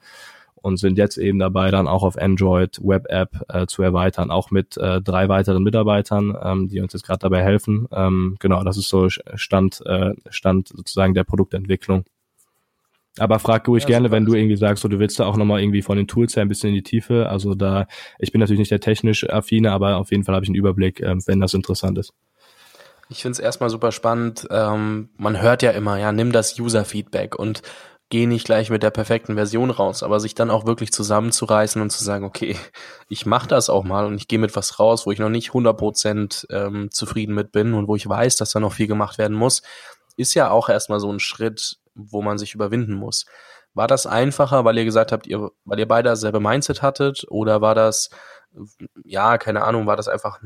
und sind jetzt eben dabei, dann auch auf Android Web App äh, zu erweitern, auch mit äh, drei weiteren Mitarbeitern, ähm, die uns jetzt gerade dabei helfen. Ähm, genau, das ist so Stand, äh, Stand sozusagen der Produktentwicklung. Aber frag ruhig ja, gerne, wenn du irgendwie sagst, so, du willst da auch nochmal irgendwie von den Tools her ein bisschen in die Tiefe. Also da, ich bin natürlich nicht der technisch affine, aber auf jeden Fall habe ich einen Überblick, äh, wenn das interessant ist. Ich finde es erstmal super spannend. Ähm, man hört ja immer, ja, nimm das User-Feedback und geh nicht gleich mit der perfekten Version raus, aber sich dann auch wirklich zusammenzureißen und zu sagen, okay, ich mache das auch mal und ich gehe mit was raus, wo ich noch nicht 100% ähm, zufrieden mit bin und wo ich weiß, dass da noch viel gemacht werden muss, ist ja auch erstmal so ein Schritt, wo man sich überwinden muss. War das einfacher, weil ihr gesagt habt, ihr, weil ihr beide dasselbe Mindset hattet oder war das, ja, keine Ahnung, war das einfach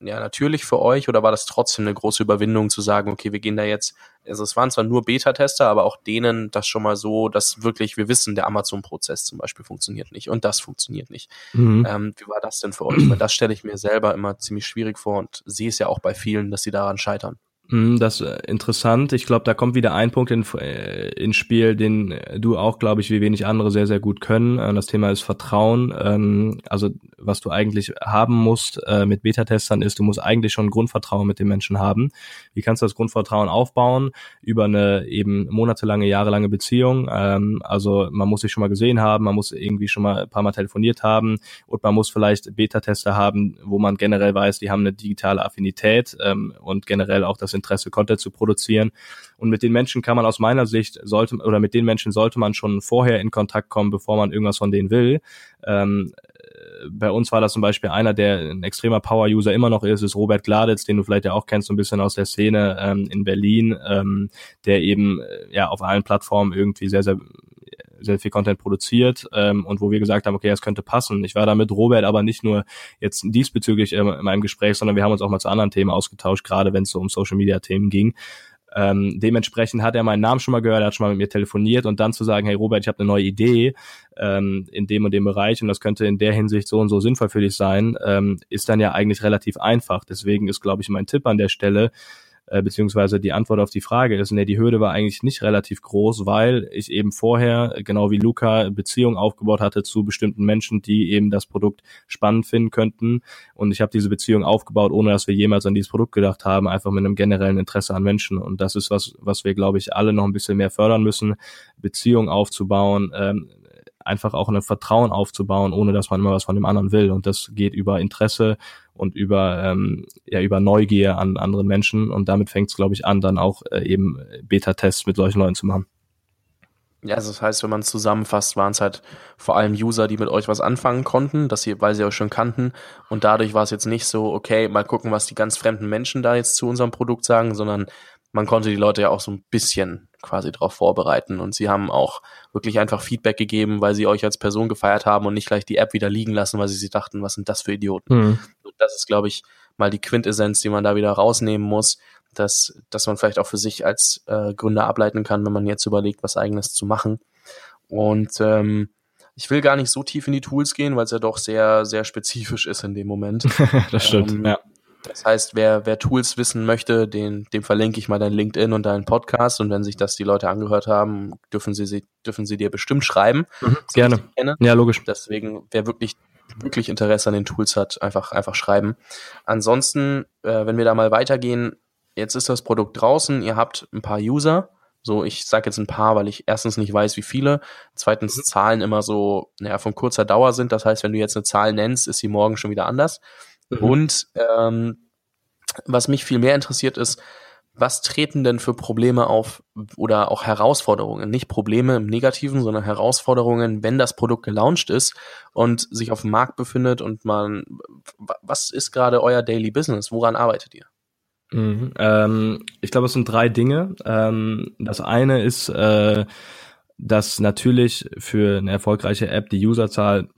ja natürlich für euch oder war das trotzdem eine große Überwindung zu sagen, okay, wir gehen da jetzt, also es waren zwar nur Beta-Tester, aber auch denen das schon mal so, dass wirklich wir wissen, der Amazon-Prozess zum Beispiel funktioniert nicht und das funktioniert nicht. Mhm. Ähm, wie war das denn für euch? Weil das stelle ich mir selber immer ziemlich schwierig vor und sehe es ja auch bei vielen, dass sie daran scheitern. Mhm, das ist äh, interessant. Ich glaube, da kommt wieder ein Punkt in, äh, ins Spiel, den du auch, glaube ich, wie wenig andere sehr, sehr gut können. Äh, das Thema ist Vertrauen. Ähm, also was du eigentlich haben musst mit Beta-Testern ist, du musst eigentlich schon Grundvertrauen mit den Menschen haben. Wie kannst du das Grundvertrauen aufbauen? Über eine eben monatelange, jahrelange Beziehung. Ähm, also man muss sich schon mal gesehen haben, man muss irgendwie schon mal ein paar Mal telefoniert haben und man muss vielleicht Beta-Tester haben, wo man generell weiß, die haben eine digitale Affinität ähm, und generell auch das Interesse, Content zu produzieren. Und mit den Menschen kann man aus meiner Sicht sollte oder mit den Menschen sollte man schon vorher in Kontakt kommen, bevor man irgendwas von denen will. Ähm, bei uns war das zum Beispiel einer, der ein extremer Power-User immer noch ist, ist Robert Gladitz, den du vielleicht ja auch kennst, so ein bisschen aus der Szene ähm, in Berlin, ähm, der eben äh, ja auf allen Plattformen irgendwie sehr, sehr sehr viel Content produziert ähm, und wo wir gesagt haben, okay, das könnte passen. Ich war da mit Robert aber nicht nur jetzt diesbezüglich ähm, in meinem Gespräch, sondern wir haben uns auch mal zu anderen Themen ausgetauscht, gerade wenn es so um Social Media Themen ging. Ähm, dementsprechend hat er meinen Namen schon mal gehört, er hat schon mal mit mir telefoniert und dann zu sagen, hey Robert, ich habe eine neue Idee ähm, in dem und dem Bereich und das könnte in der Hinsicht so und so sinnvoll für dich sein, ähm, ist dann ja eigentlich relativ einfach. Deswegen ist, glaube ich, mein Tipp an der Stelle, äh, beziehungsweise die Antwort auf die Frage ist, nee, die Hürde war eigentlich nicht relativ groß, weil ich eben vorher, genau wie Luca, Beziehungen aufgebaut hatte zu bestimmten Menschen, die eben das Produkt spannend finden könnten. Und ich habe diese Beziehung aufgebaut, ohne dass wir jemals an dieses Produkt gedacht haben, einfach mit einem generellen Interesse an Menschen. Und das ist was, was wir, glaube ich, alle noch ein bisschen mehr fördern müssen, Beziehungen aufzubauen, ähm, einfach auch ein Vertrauen aufzubauen, ohne dass man immer was von dem anderen will. Und das geht über Interesse und über ähm, ja über Neugier an anderen Menschen. Und damit fängt es, glaube ich, an, dann auch äh, eben Beta-Tests mit solchen Leuten zu machen. Ja, also das heißt, wenn man es zusammenfasst, waren es halt vor allem User, die mit euch was anfangen konnten, dass sie, weil sie euch schon kannten. Und dadurch war es jetzt nicht so, okay, mal gucken, was die ganz fremden Menschen da jetzt zu unserem Produkt sagen, sondern man konnte die Leute ja auch so ein bisschen quasi darauf vorbereiten. Und sie haben auch wirklich einfach Feedback gegeben, weil sie euch als Person gefeiert haben und nicht gleich die App wieder liegen lassen, weil sie sich dachten, was sind das für Idioten. Mhm. Und das ist, glaube ich, mal die Quintessenz, die man da wieder rausnehmen muss, dass, dass man vielleicht auch für sich als äh, Gründer ableiten kann, wenn man jetzt überlegt, was eigenes zu machen. Und ähm, ich will gar nicht so tief in die Tools gehen, weil es ja doch sehr, sehr spezifisch ist in dem Moment. das stimmt, ähm, ja. Das heißt, wer, wer Tools wissen möchte, den, dem verlinke ich mal dein LinkedIn und deinen Podcast. Und wenn sich das die Leute angehört haben, dürfen sie, dürfen sie dir bestimmt schreiben. Mhm, gerne. Ja, logisch. Deswegen, wer wirklich, wirklich Interesse an den Tools hat, einfach, einfach schreiben. Ansonsten, äh, wenn wir da mal weitergehen, jetzt ist das Produkt draußen, ihr habt ein paar User so, ich sage jetzt ein paar, weil ich erstens nicht weiß, wie viele. Zweitens mhm. Zahlen immer so, naja, von kurzer Dauer sind. Das heißt, wenn du jetzt eine Zahl nennst, ist sie morgen schon wieder anders. Mhm. Und ähm, was mich viel mehr interessiert ist, was treten denn für Probleme auf oder auch Herausforderungen? Nicht Probleme im Negativen, sondern Herausforderungen, wenn das Produkt gelauncht ist und sich auf dem Markt befindet und man, was ist gerade euer Daily Business? Woran arbeitet ihr? Mhm, ähm, ich glaube, es sind drei Dinge. Ähm, das eine ist, äh, dass natürlich für eine erfolgreiche App die Userzahl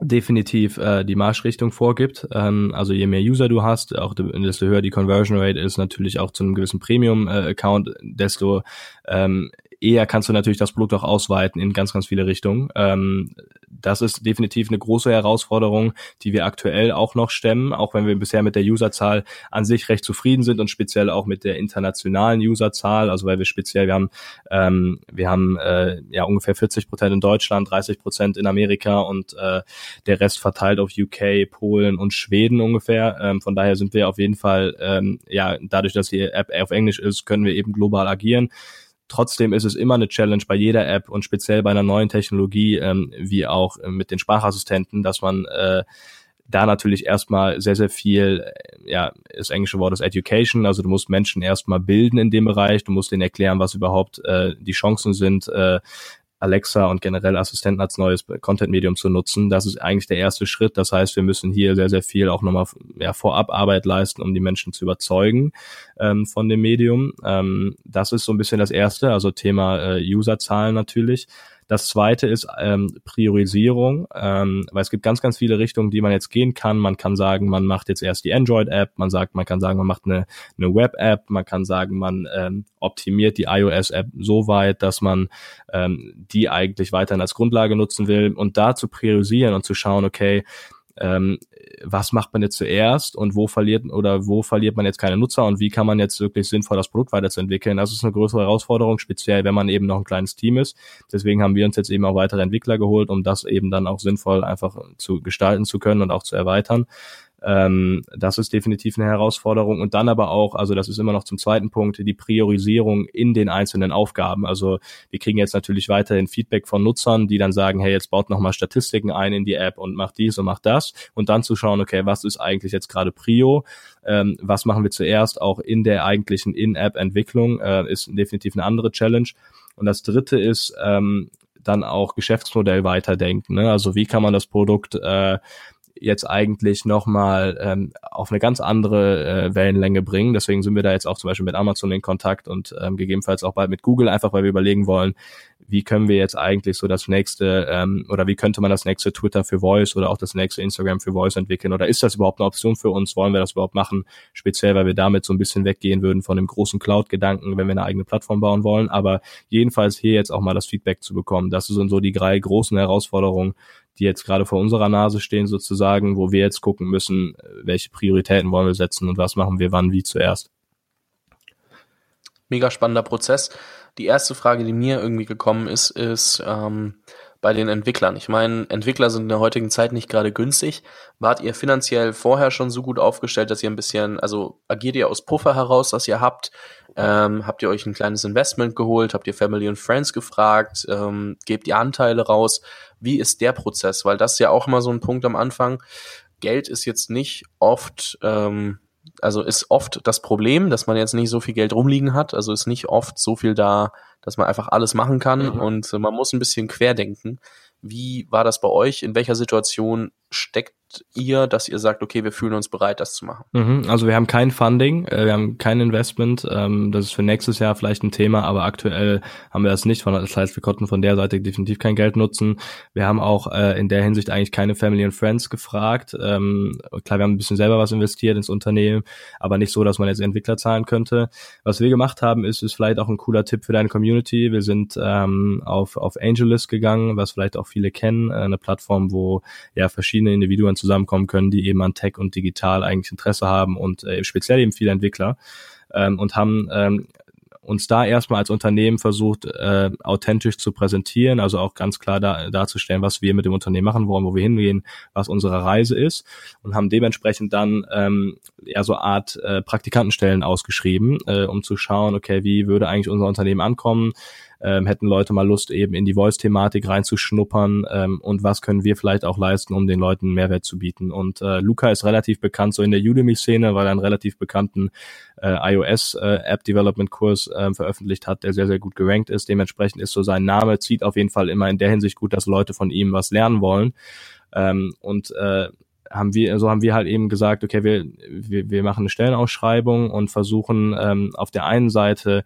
definitiv äh, die Marschrichtung vorgibt. Ähm, also je mehr User du hast, auch desto höher die Conversion Rate ist natürlich auch zu einem gewissen Premium-Account, äh, desto ähm, eher kannst du natürlich das Produkt auch ausweiten in ganz, ganz viele Richtungen. Ähm, das ist definitiv eine große Herausforderung, die wir aktuell auch noch stemmen, auch wenn wir bisher mit der Userzahl an sich recht zufrieden sind und speziell auch mit der internationalen Userzahl, also weil wir speziell, wir haben, ähm, wir haben äh, ja ungefähr 40 Prozent in Deutschland, 30 Prozent in Amerika und äh, der Rest verteilt auf UK, Polen und Schweden ungefähr. Ähm, von daher sind wir auf jeden Fall, ähm, ja, dadurch, dass die App auf Englisch ist, können wir eben global agieren. Trotzdem ist es immer eine Challenge bei jeder App und speziell bei einer neuen Technologie, ähm, wie auch äh, mit den Sprachassistenten, dass man äh, da natürlich erstmal sehr, sehr viel, äh, ja, das englische Wort ist Education, also du musst Menschen erstmal bilden in dem Bereich, du musst denen erklären, was überhaupt äh, die Chancen sind, äh, Alexa und generell Assistenten als neues Content-Medium zu nutzen. Das ist eigentlich der erste Schritt. Das heißt, wir müssen hier sehr, sehr viel auch nochmal ja, vorab Arbeit leisten, um die Menschen zu überzeugen ähm, von dem Medium. Ähm, das ist so ein bisschen das erste, also Thema äh, Userzahlen natürlich. Das zweite ist ähm, Priorisierung, ähm, weil es gibt ganz, ganz viele Richtungen, die man jetzt gehen kann. Man kann sagen, man macht jetzt erst die Android-App, man sagt, man kann sagen, man macht eine, eine Web-App, man kann sagen, man ähm, optimiert die iOS-App so weit, dass man ähm, die eigentlich weiterhin als Grundlage nutzen will. Und da zu priorisieren und zu schauen, okay, ähm, was macht man jetzt zuerst und wo verliert oder wo verliert man jetzt keine Nutzer und wie kann man jetzt wirklich sinnvoll das Produkt weiterzuentwickeln. Das ist eine größere Herausforderung, speziell wenn man eben noch ein kleines Team ist. Deswegen haben wir uns jetzt eben auch weitere Entwickler geholt, um das eben dann auch sinnvoll einfach zu gestalten zu können und auch zu erweitern. Ähm, das ist definitiv eine Herausforderung. Und dann aber auch, also das ist immer noch zum zweiten Punkt, die Priorisierung in den einzelnen Aufgaben. Also wir kriegen jetzt natürlich weiterhin Feedback von Nutzern, die dann sagen, hey, jetzt baut nochmal Statistiken ein in die App und macht dies und macht das. Und dann zu schauen, okay, was ist eigentlich jetzt gerade Prio? Ähm, was machen wir zuerst auch in der eigentlichen In-App-Entwicklung? Äh, ist definitiv eine andere Challenge. Und das dritte ist, ähm, dann auch Geschäftsmodell weiterdenken. Ne? Also wie kann man das Produkt äh, jetzt eigentlich nochmal ähm, auf eine ganz andere äh, Wellenlänge bringen. Deswegen sind wir da jetzt auch zum Beispiel mit Amazon in Kontakt und ähm, gegebenenfalls auch bald mit Google, einfach weil wir überlegen wollen, wie können wir jetzt eigentlich so das nächste ähm, oder wie könnte man das nächste Twitter für Voice oder auch das nächste Instagram für Voice entwickeln oder ist das überhaupt eine Option für uns? Wollen wir das überhaupt machen? Speziell, weil wir damit so ein bisschen weggehen würden von dem großen Cloud-Gedanken, wenn wir eine eigene Plattform bauen wollen. Aber jedenfalls hier jetzt auch mal das Feedback zu bekommen. Das sind so die drei großen Herausforderungen, die jetzt gerade vor unserer Nase stehen sozusagen, wo wir jetzt gucken müssen, welche Prioritäten wollen wir setzen und was machen wir wann wie zuerst. Mega spannender Prozess. Die erste Frage, die mir irgendwie gekommen ist, ist ähm, bei den Entwicklern. Ich meine, Entwickler sind in der heutigen Zeit nicht gerade günstig. Wart ihr finanziell vorher schon so gut aufgestellt, dass ihr ein bisschen, also agiert ihr aus Puffer heraus, was ihr habt? Ähm, habt ihr euch ein kleines Investment geholt? Habt ihr Family und Friends gefragt? Ähm, gebt ihr Anteile raus? Wie ist der Prozess? Weil das ist ja auch immer so ein Punkt am Anfang. Geld ist jetzt nicht oft, ähm, also ist oft das Problem, dass man jetzt nicht so viel Geld rumliegen hat. Also ist nicht oft so viel da, dass man einfach alles machen kann mhm. und man muss ein bisschen querdenken. Wie war das bei euch? In welcher Situation steckt ihr, dass ihr sagt, okay, wir fühlen uns bereit, das zu machen? Mhm, also wir haben kein Funding, äh, wir haben kein Investment. Ähm, das ist für nächstes Jahr vielleicht ein Thema, aber aktuell haben wir das nicht. Das heißt, wir konnten von der Seite definitiv kein Geld nutzen. Wir haben auch äh, in der Hinsicht eigentlich keine Family and Friends gefragt. Ähm, klar, wir haben ein bisschen selber was investiert ins Unternehmen, aber nicht so, dass man jetzt Entwickler zahlen könnte. Was wir gemacht haben, ist, ist vielleicht auch ein cooler Tipp für deine Community. Wir sind ähm, auf, auf AngelList gegangen, was vielleicht auch viele kennen, äh, eine Plattform, wo ja verschiedene Individuen zusammenkommen können, die eben an Tech und Digital eigentlich Interesse haben und äh, speziell eben viele Entwickler ähm, und haben ähm, uns da erstmal als Unternehmen versucht, äh, authentisch zu präsentieren, also auch ganz klar da, darzustellen, was wir mit dem Unternehmen machen wollen, wo wir hingehen, was unsere Reise ist und haben dementsprechend dann ähm, ja so Art äh, Praktikantenstellen ausgeschrieben, äh, um zu schauen, okay, wie würde eigentlich unser Unternehmen ankommen, ähm, hätten Leute mal Lust, eben in die Voice-Thematik reinzuschnuppern ähm, und was können wir vielleicht auch leisten, um den Leuten Mehrwert zu bieten. Und äh, Luca ist relativ bekannt so in der Udemy-Szene, weil er einen relativ bekannten äh, iOS-App-Development-Kurs äh, äh, veröffentlicht hat, der sehr, sehr gut gerankt ist. Dementsprechend ist so sein Name, zieht auf jeden Fall immer in der Hinsicht gut, dass Leute von ihm was lernen wollen. Ähm, und äh, haben wir, so haben wir halt eben gesagt, okay, wir, wir, wir machen eine Stellenausschreibung und versuchen ähm, auf der einen Seite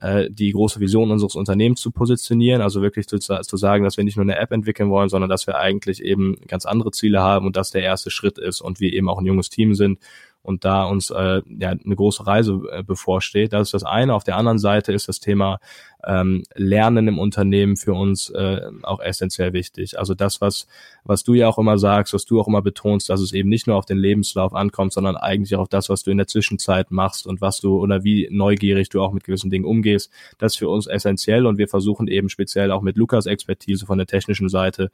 äh, die große Vision unseres Unternehmens zu positionieren, also wirklich zu, zu sagen, dass wir nicht nur eine App entwickeln wollen, sondern dass wir eigentlich eben ganz andere Ziele haben und dass der erste Schritt ist und wir eben auch ein junges Team sind und da uns äh, ja eine große Reise äh, bevorsteht. Das ist das eine. Auf der anderen Seite ist das Thema ähm, Lernen im Unternehmen für uns äh, auch essentiell wichtig. Also das, was, was du ja auch immer sagst, was du auch immer betonst, dass es eben nicht nur auf den Lebenslauf ankommt, sondern eigentlich auch auf das, was du in der Zwischenzeit machst und was du oder wie neugierig du auch mit gewissen Dingen umgehst. Das ist für uns essentiell und wir versuchen eben speziell auch mit Lukas Expertise von der technischen Seite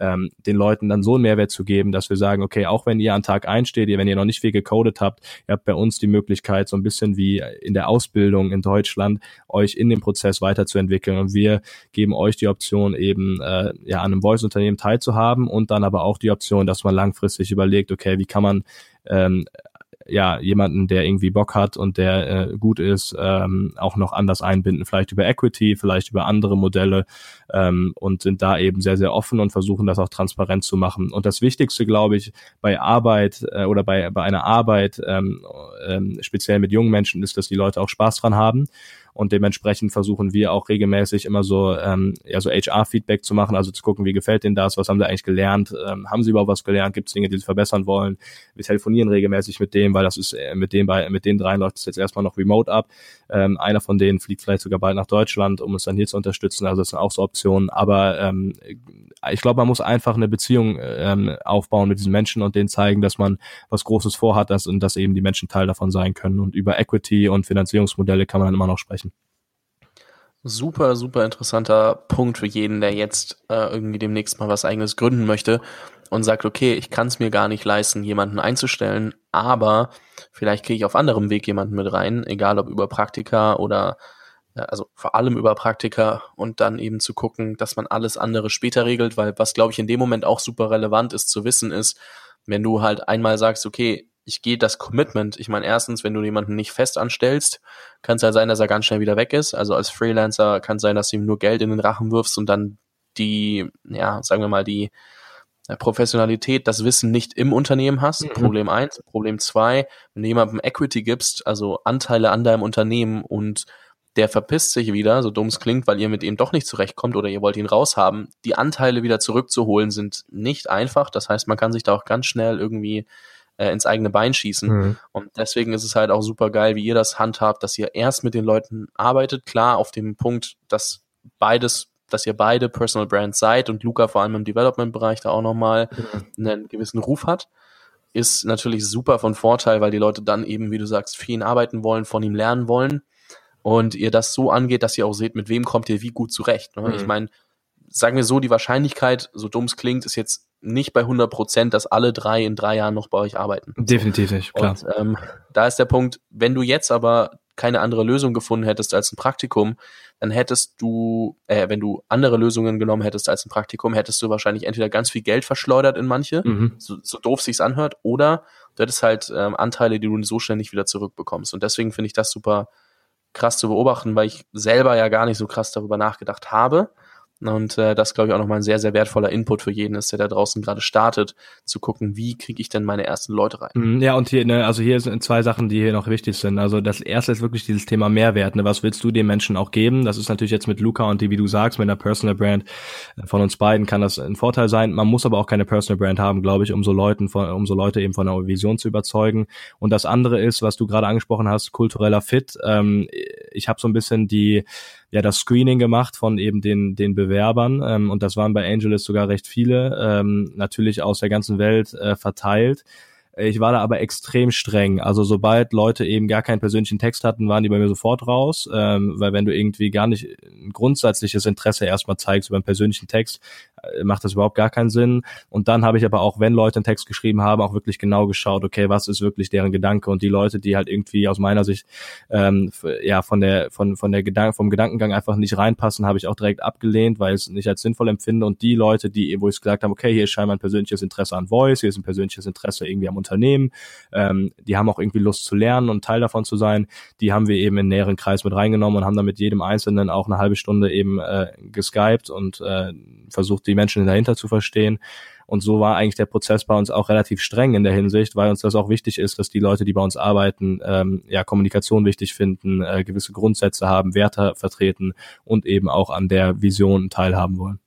ähm, den Leuten dann so einen Mehrwert zu geben, dass wir sagen, okay, auch wenn ihr an Tag einsteht, ihr, wenn ihr noch nicht viel gecodet habt, ihr habt bei uns die Möglichkeit, so ein bisschen wie in der Ausbildung in Deutschland, euch in dem Prozess weiterzuentwickeln. Und wir geben euch die Option, eben äh, ja an einem Voice-Unternehmen teilzuhaben und dann aber auch die Option, dass man langfristig überlegt, okay, wie kann man ähm, ja jemanden, der irgendwie Bock hat und der äh, gut ist, ähm, auch noch anders einbinden, vielleicht über Equity, vielleicht über andere Modelle ähm, und sind da eben sehr, sehr offen und versuchen das auch transparent zu machen. Und das Wichtigste, glaube ich, bei Arbeit äh, oder bei, bei einer Arbeit, ähm, ähm, speziell mit jungen Menschen, ist, dass die Leute auch Spaß dran haben und dementsprechend versuchen wir auch regelmäßig immer so ähm, ja so HR-Feedback zu machen, also zu gucken, wie gefällt denen das, was haben sie eigentlich gelernt, ähm, haben sie überhaupt was gelernt, gibt es Dinge, die sie verbessern wollen. Wir telefonieren regelmäßig mit dem, weil das ist äh, mit dem bei mit den dreien läuft es jetzt erstmal noch remote ab. Ähm, einer von denen fliegt vielleicht sogar bald nach Deutschland, um uns dann hier zu unterstützen. Also das sind auch so Optionen. Aber ähm, ich glaube, man muss einfach eine Beziehung ähm, aufbauen mit diesen Menschen und denen zeigen, dass man was Großes vorhat dass, und dass eben die Menschen Teil davon sein können. Und über Equity und Finanzierungsmodelle kann man dann immer noch sprechen. Super, super interessanter Punkt für jeden, der jetzt äh, irgendwie demnächst mal was eigenes gründen möchte und sagt, okay, ich kann es mir gar nicht leisten, jemanden einzustellen, aber vielleicht kriege ich auf anderem Weg jemanden mit rein, egal ob über Praktika oder äh, also vor allem über Praktika und dann eben zu gucken, dass man alles andere später regelt, weil was glaube ich in dem Moment auch super relevant ist zu wissen ist, wenn du halt einmal sagst, okay, ich gehe das Commitment. Ich meine, erstens, wenn du jemanden nicht fest anstellst, kann es halt sein, dass er ganz schnell wieder weg ist. Also als Freelancer kann es sein, dass du ihm nur Geld in den Rachen wirfst und dann die, ja, sagen wir mal, die äh, Professionalität, das Wissen nicht im Unternehmen hast. Mhm. Problem eins. Problem zwei, wenn du jemandem Equity gibst, also Anteile an deinem Unternehmen und der verpisst sich wieder, so dumm es klingt, weil ihr mit ihm doch nicht zurechtkommt oder ihr wollt ihn raushaben. Die Anteile wieder zurückzuholen sind nicht einfach. Das heißt, man kann sich da auch ganz schnell irgendwie äh, ins eigene Bein schießen. Mhm. Und deswegen ist es halt auch super geil, wie ihr das handhabt, dass ihr erst mit den Leuten arbeitet. Klar, auf dem Punkt, dass beides dass ihr beide Personal Brands seid und Luca vor allem im Development-Bereich da auch nochmal mhm. einen gewissen Ruf hat, ist natürlich super von Vorteil, weil die Leute dann eben, wie du sagst, für ihn arbeiten wollen, von ihm lernen wollen und ihr das so angeht, dass ihr auch seht, mit wem kommt ihr wie gut zurecht. Ne? Mhm. Ich meine, sagen wir so, die Wahrscheinlichkeit, so dumm es klingt, ist jetzt nicht bei 100 Prozent, dass alle drei in drei Jahren noch bei euch arbeiten. Definitiv nicht, klar. Und, ähm, da ist der Punkt, wenn du jetzt aber keine andere Lösung gefunden hättest als ein Praktikum, dann hättest du, äh, wenn du andere Lösungen genommen hättest als ein Praktikum, hättest du wahrscheinlich entweder ganz viel Geld verschleudert in manche, mhm. so, so doof sich's anhört, oder du hättest halt ähm, Anteile, die du so schnell nicht wieder zurückbekommst. Und deswegen finde ich das super krass zu beobachten, weil ich selber ja gar nicht so krass darüber nachgedacht habe Und äh, das, glaube ich, auch nochmal ein sehr, sehr wertvoller Input für jeden ist, der da draußen gerade startet, zu gucken, wie kriege ich denn meine ersten Leute rein. Mhm, ja, und hier, ne, also hier sind zwei Sachen, die hier noch wichtig sind. Also das erste ist wirklich dieses Thema Mehrwert. Ne? Was willst du den Menschen auch geben? Das ist natürlich jetzt mit Luca und die, wie du sagst, mit einer Personal Brand äh, von uns beiden kann das ein Vorteil sein. Man muss aber auch keine Personal Brand haben, glaube ich, um so Leuten von, um so Leute eben von einer Vision zu überzeugen. Und das andere ist, was du gerade angesprochen hast, kultureller Fit. Ähm, ich habe so ein bisschen die ja das Screening gemacht von eben den den Bewerbern ähm, und das waren bei Angelis sogar recht viele, ähm, natürlich aus der ganzen Welt äh, verteilt. Ich war da aber extrem streng. Also sobald Leute eben gar keinen persönlichen Text hatten, waren die bei mir sofort raus, ähm, weil wenn du irgendwie gar nicht ein grundsätzliches Interesse erstmal zeigst über einen persönlichen Text, macht das überhaupt gar keinen Sinn. Und dann habe ich aber auch, wenn Leute einen Text geschrieben haben, auch wirklich genau geschaut, okay, was ist wirklich deren Gedanke und die Leute, die halt irgendwie aus meiner Sicht ähm, ja von der von von der Gedank vom Gedankengang einfach nicht reinpassen, habe ich auch direkt abgelehnt, weil ich es nicht als sinnvoll empfinde. Und die Leute, die wo ich gesagt habe, okay, hier ist scheinbar ein persönliches Interesse an Voice, hier ist ein persönliches Interesse irgendwie am Unternehmen. Ähm, die haben auch irgendwie Lust zu lernen und Teil davon zu sein. Die haben wir eben in näheren Kreis mit reingenommen und haben dann mit jedem Einzelnen auch eine halbe Stunde eben äh, geskypt und äh, versucht, die Menschen dahinter zu verstehen. Und so war eigentlich der Prozess bei uns auch relativ streng in der Hinsicht, weil uns das auch wichtig ist, dass die Leute, die bei uns arbeiten, ähm, ja Kommunikation wichtig finden, äh, gewisse Grundsätze haben, Werte vertreten und eben auch an der Vision teilhaben wollen.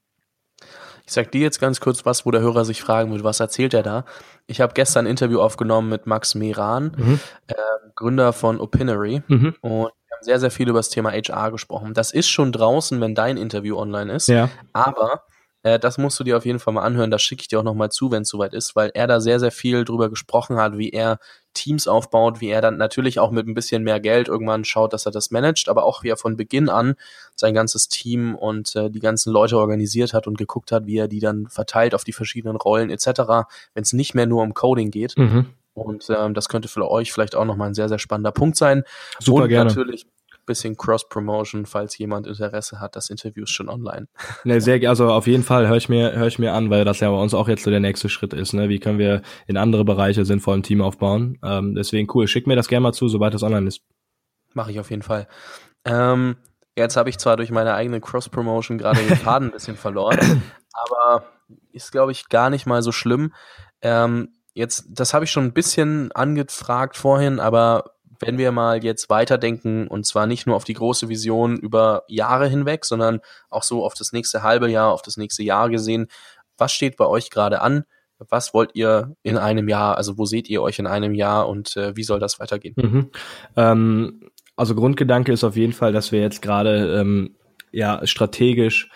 Ich sag dir jetzt ganz kurz was, wo der Hörer sich fragen wird, was erzählt er da? Ich habe gestern ein Interview aufgenommen mit Max Meran, mhm. äh, Gründer von Opinory. Mhm. Und wir haben sehr, sehr viel über das Thema HR gesprochen. Das ist schon draußen, wenn dein Interview online ist. Ja. Aber äh, das musst du dir auf jeden Fall mal anhören. Das schicke ich dir auch nochmal zu, wenn es soweit ist, weil er da sehr, sehr viel drüber gesprochen hat, wie er Teams aufbaut, wie er dann natürlich auch mit ein bisschen mehr Geld irgendwann schaut, dass er das managt, aber auch wie er von Beginn an sein ganzes Team und äh, die ganzen Leute organisiert hat und geguckt hat, wie er die dann verteilt auf die verschiedenen Rollen etc., wenn es nicht mehr nur um Coding geht. Mhm. Und ähm, das könnte für euch vielleicht auch nochmal ein sehr, sehr spannender Punkt sein. Super und gerne. natürlich bisschen Cross-Promotion, falls jemand Interesse hat. Das Interview ist schon online. Ne, sehr, also auf jeden Fall höre ich mir, höre ich mir an, weil das ja bei uns auch jetzt so der nächste Schritt ist. Ne? Wie können wir in andere Bereiche sinnvoll ein Team aufbauen? Ähm, deswegen cool. Schick mir das gerne mal zu, sobald das online ist. Mache ich auf jeden Fall. Ähm, jetzt habe ich zwar durch meine eigene Cross-Promotion gerade den Faden ein bisschen verloren, aber ist, glaube ich, gar nicht mal so schlimm. Ähm, jetzt, das habe ich schon ein bisschen angefragt vorhin, aber wenn wir mal jetzt weiterdenken und zwar nicht nur auf die große Vision über Jahre hinweg, sondern auch so auf das nächste halbe Jahr, auf das nächste Jahr gesehen, was steht bei euch gerade an? Was wollt ihr in einem Jahr? Also wo seht ihr euch in einem Jahr und äh, wie soll das weitergehen? Mhm. Ähm, also Grundgedanke ist auf jeden Fall, dass wir jetzt gerade ähm, ja strategisch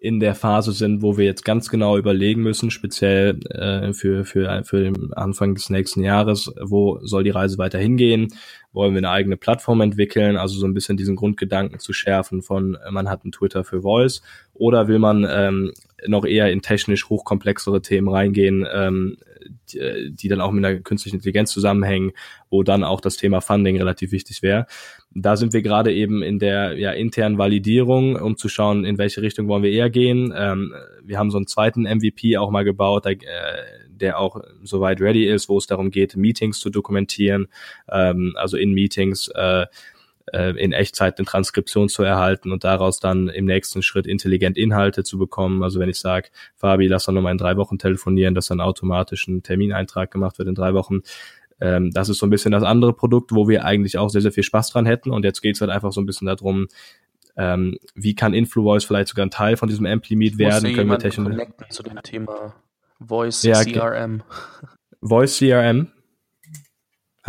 in der Phase sind, wo wir jetzt ganz genau überlegen müssen, speziell äh, für, für, für den Anfang des nächsten Jahres, wo soll die Reise weiter hingehen? Wollen wir eine eigene Plattform entwickeln? Also so ein bisschen diesen Grundgedanken zu schärfen von, äh, man hat ein Twitter für Voice oder will man ähm, noch eher in technisch hochkomplexere Themen reingehen, ähm, die, die dann auch mit einer künstlichen Intelligenz zusammenhängen, wo dann auch das Thema Funding relativ wichtig wäre. Da sind wir gerade eben in der ja, internen Validierung, um zu schauen, in welche Richtung wollen wir eher gehen. Ähm, wir haben so einen zweiten MVP auch mal gebaut, der, äh, der auch soweit ready ist, wo es darum geht, Meetings zu dokumentieren, ähm, also in Meetings äh, äh, in Echtzeit eine Transkription zu erhalten und daraus dann im nächsten Schritt intelligent Inhalte zu bekommen. Also wenn ich sage, Fabi, lass doch nochmal in drei Wochen telefonieren, dass dann automatisch ein Termineintrag gemacht wird in drei Wochen. Ähm, das ist so ein bisschen das andere Produkt, wo wir eigentlich auch sehr, sehr viel Spaß dran hätten. Und jetzt geht es halt einfach so ein bisschen darum, ähm, wie kann InfluVoice vielleicht sogar ein Teil von diesem Amp-Limit werden? Können wir technisch zu dem Thema Voice ja, CRM. Voice CRM,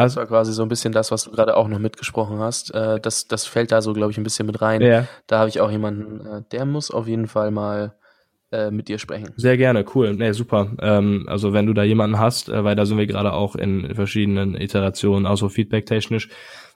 das war quasi so ein bisschen das, was du gerade auch noch mitgesprochen hast. Äh, das, das fällt da so, glaube ich, ein bisschen mit rein. Ja. Da habe ich auch jemanden, äh, der muss auf jeden Fall mal äh, mit dir sprechen. Sehr gerne, cool. Nee, super. Ähm, also wenn du da jemanden hast, äh, weil da sind wir gerade auch in verschiedenen Iterationen, also feedback-technisch,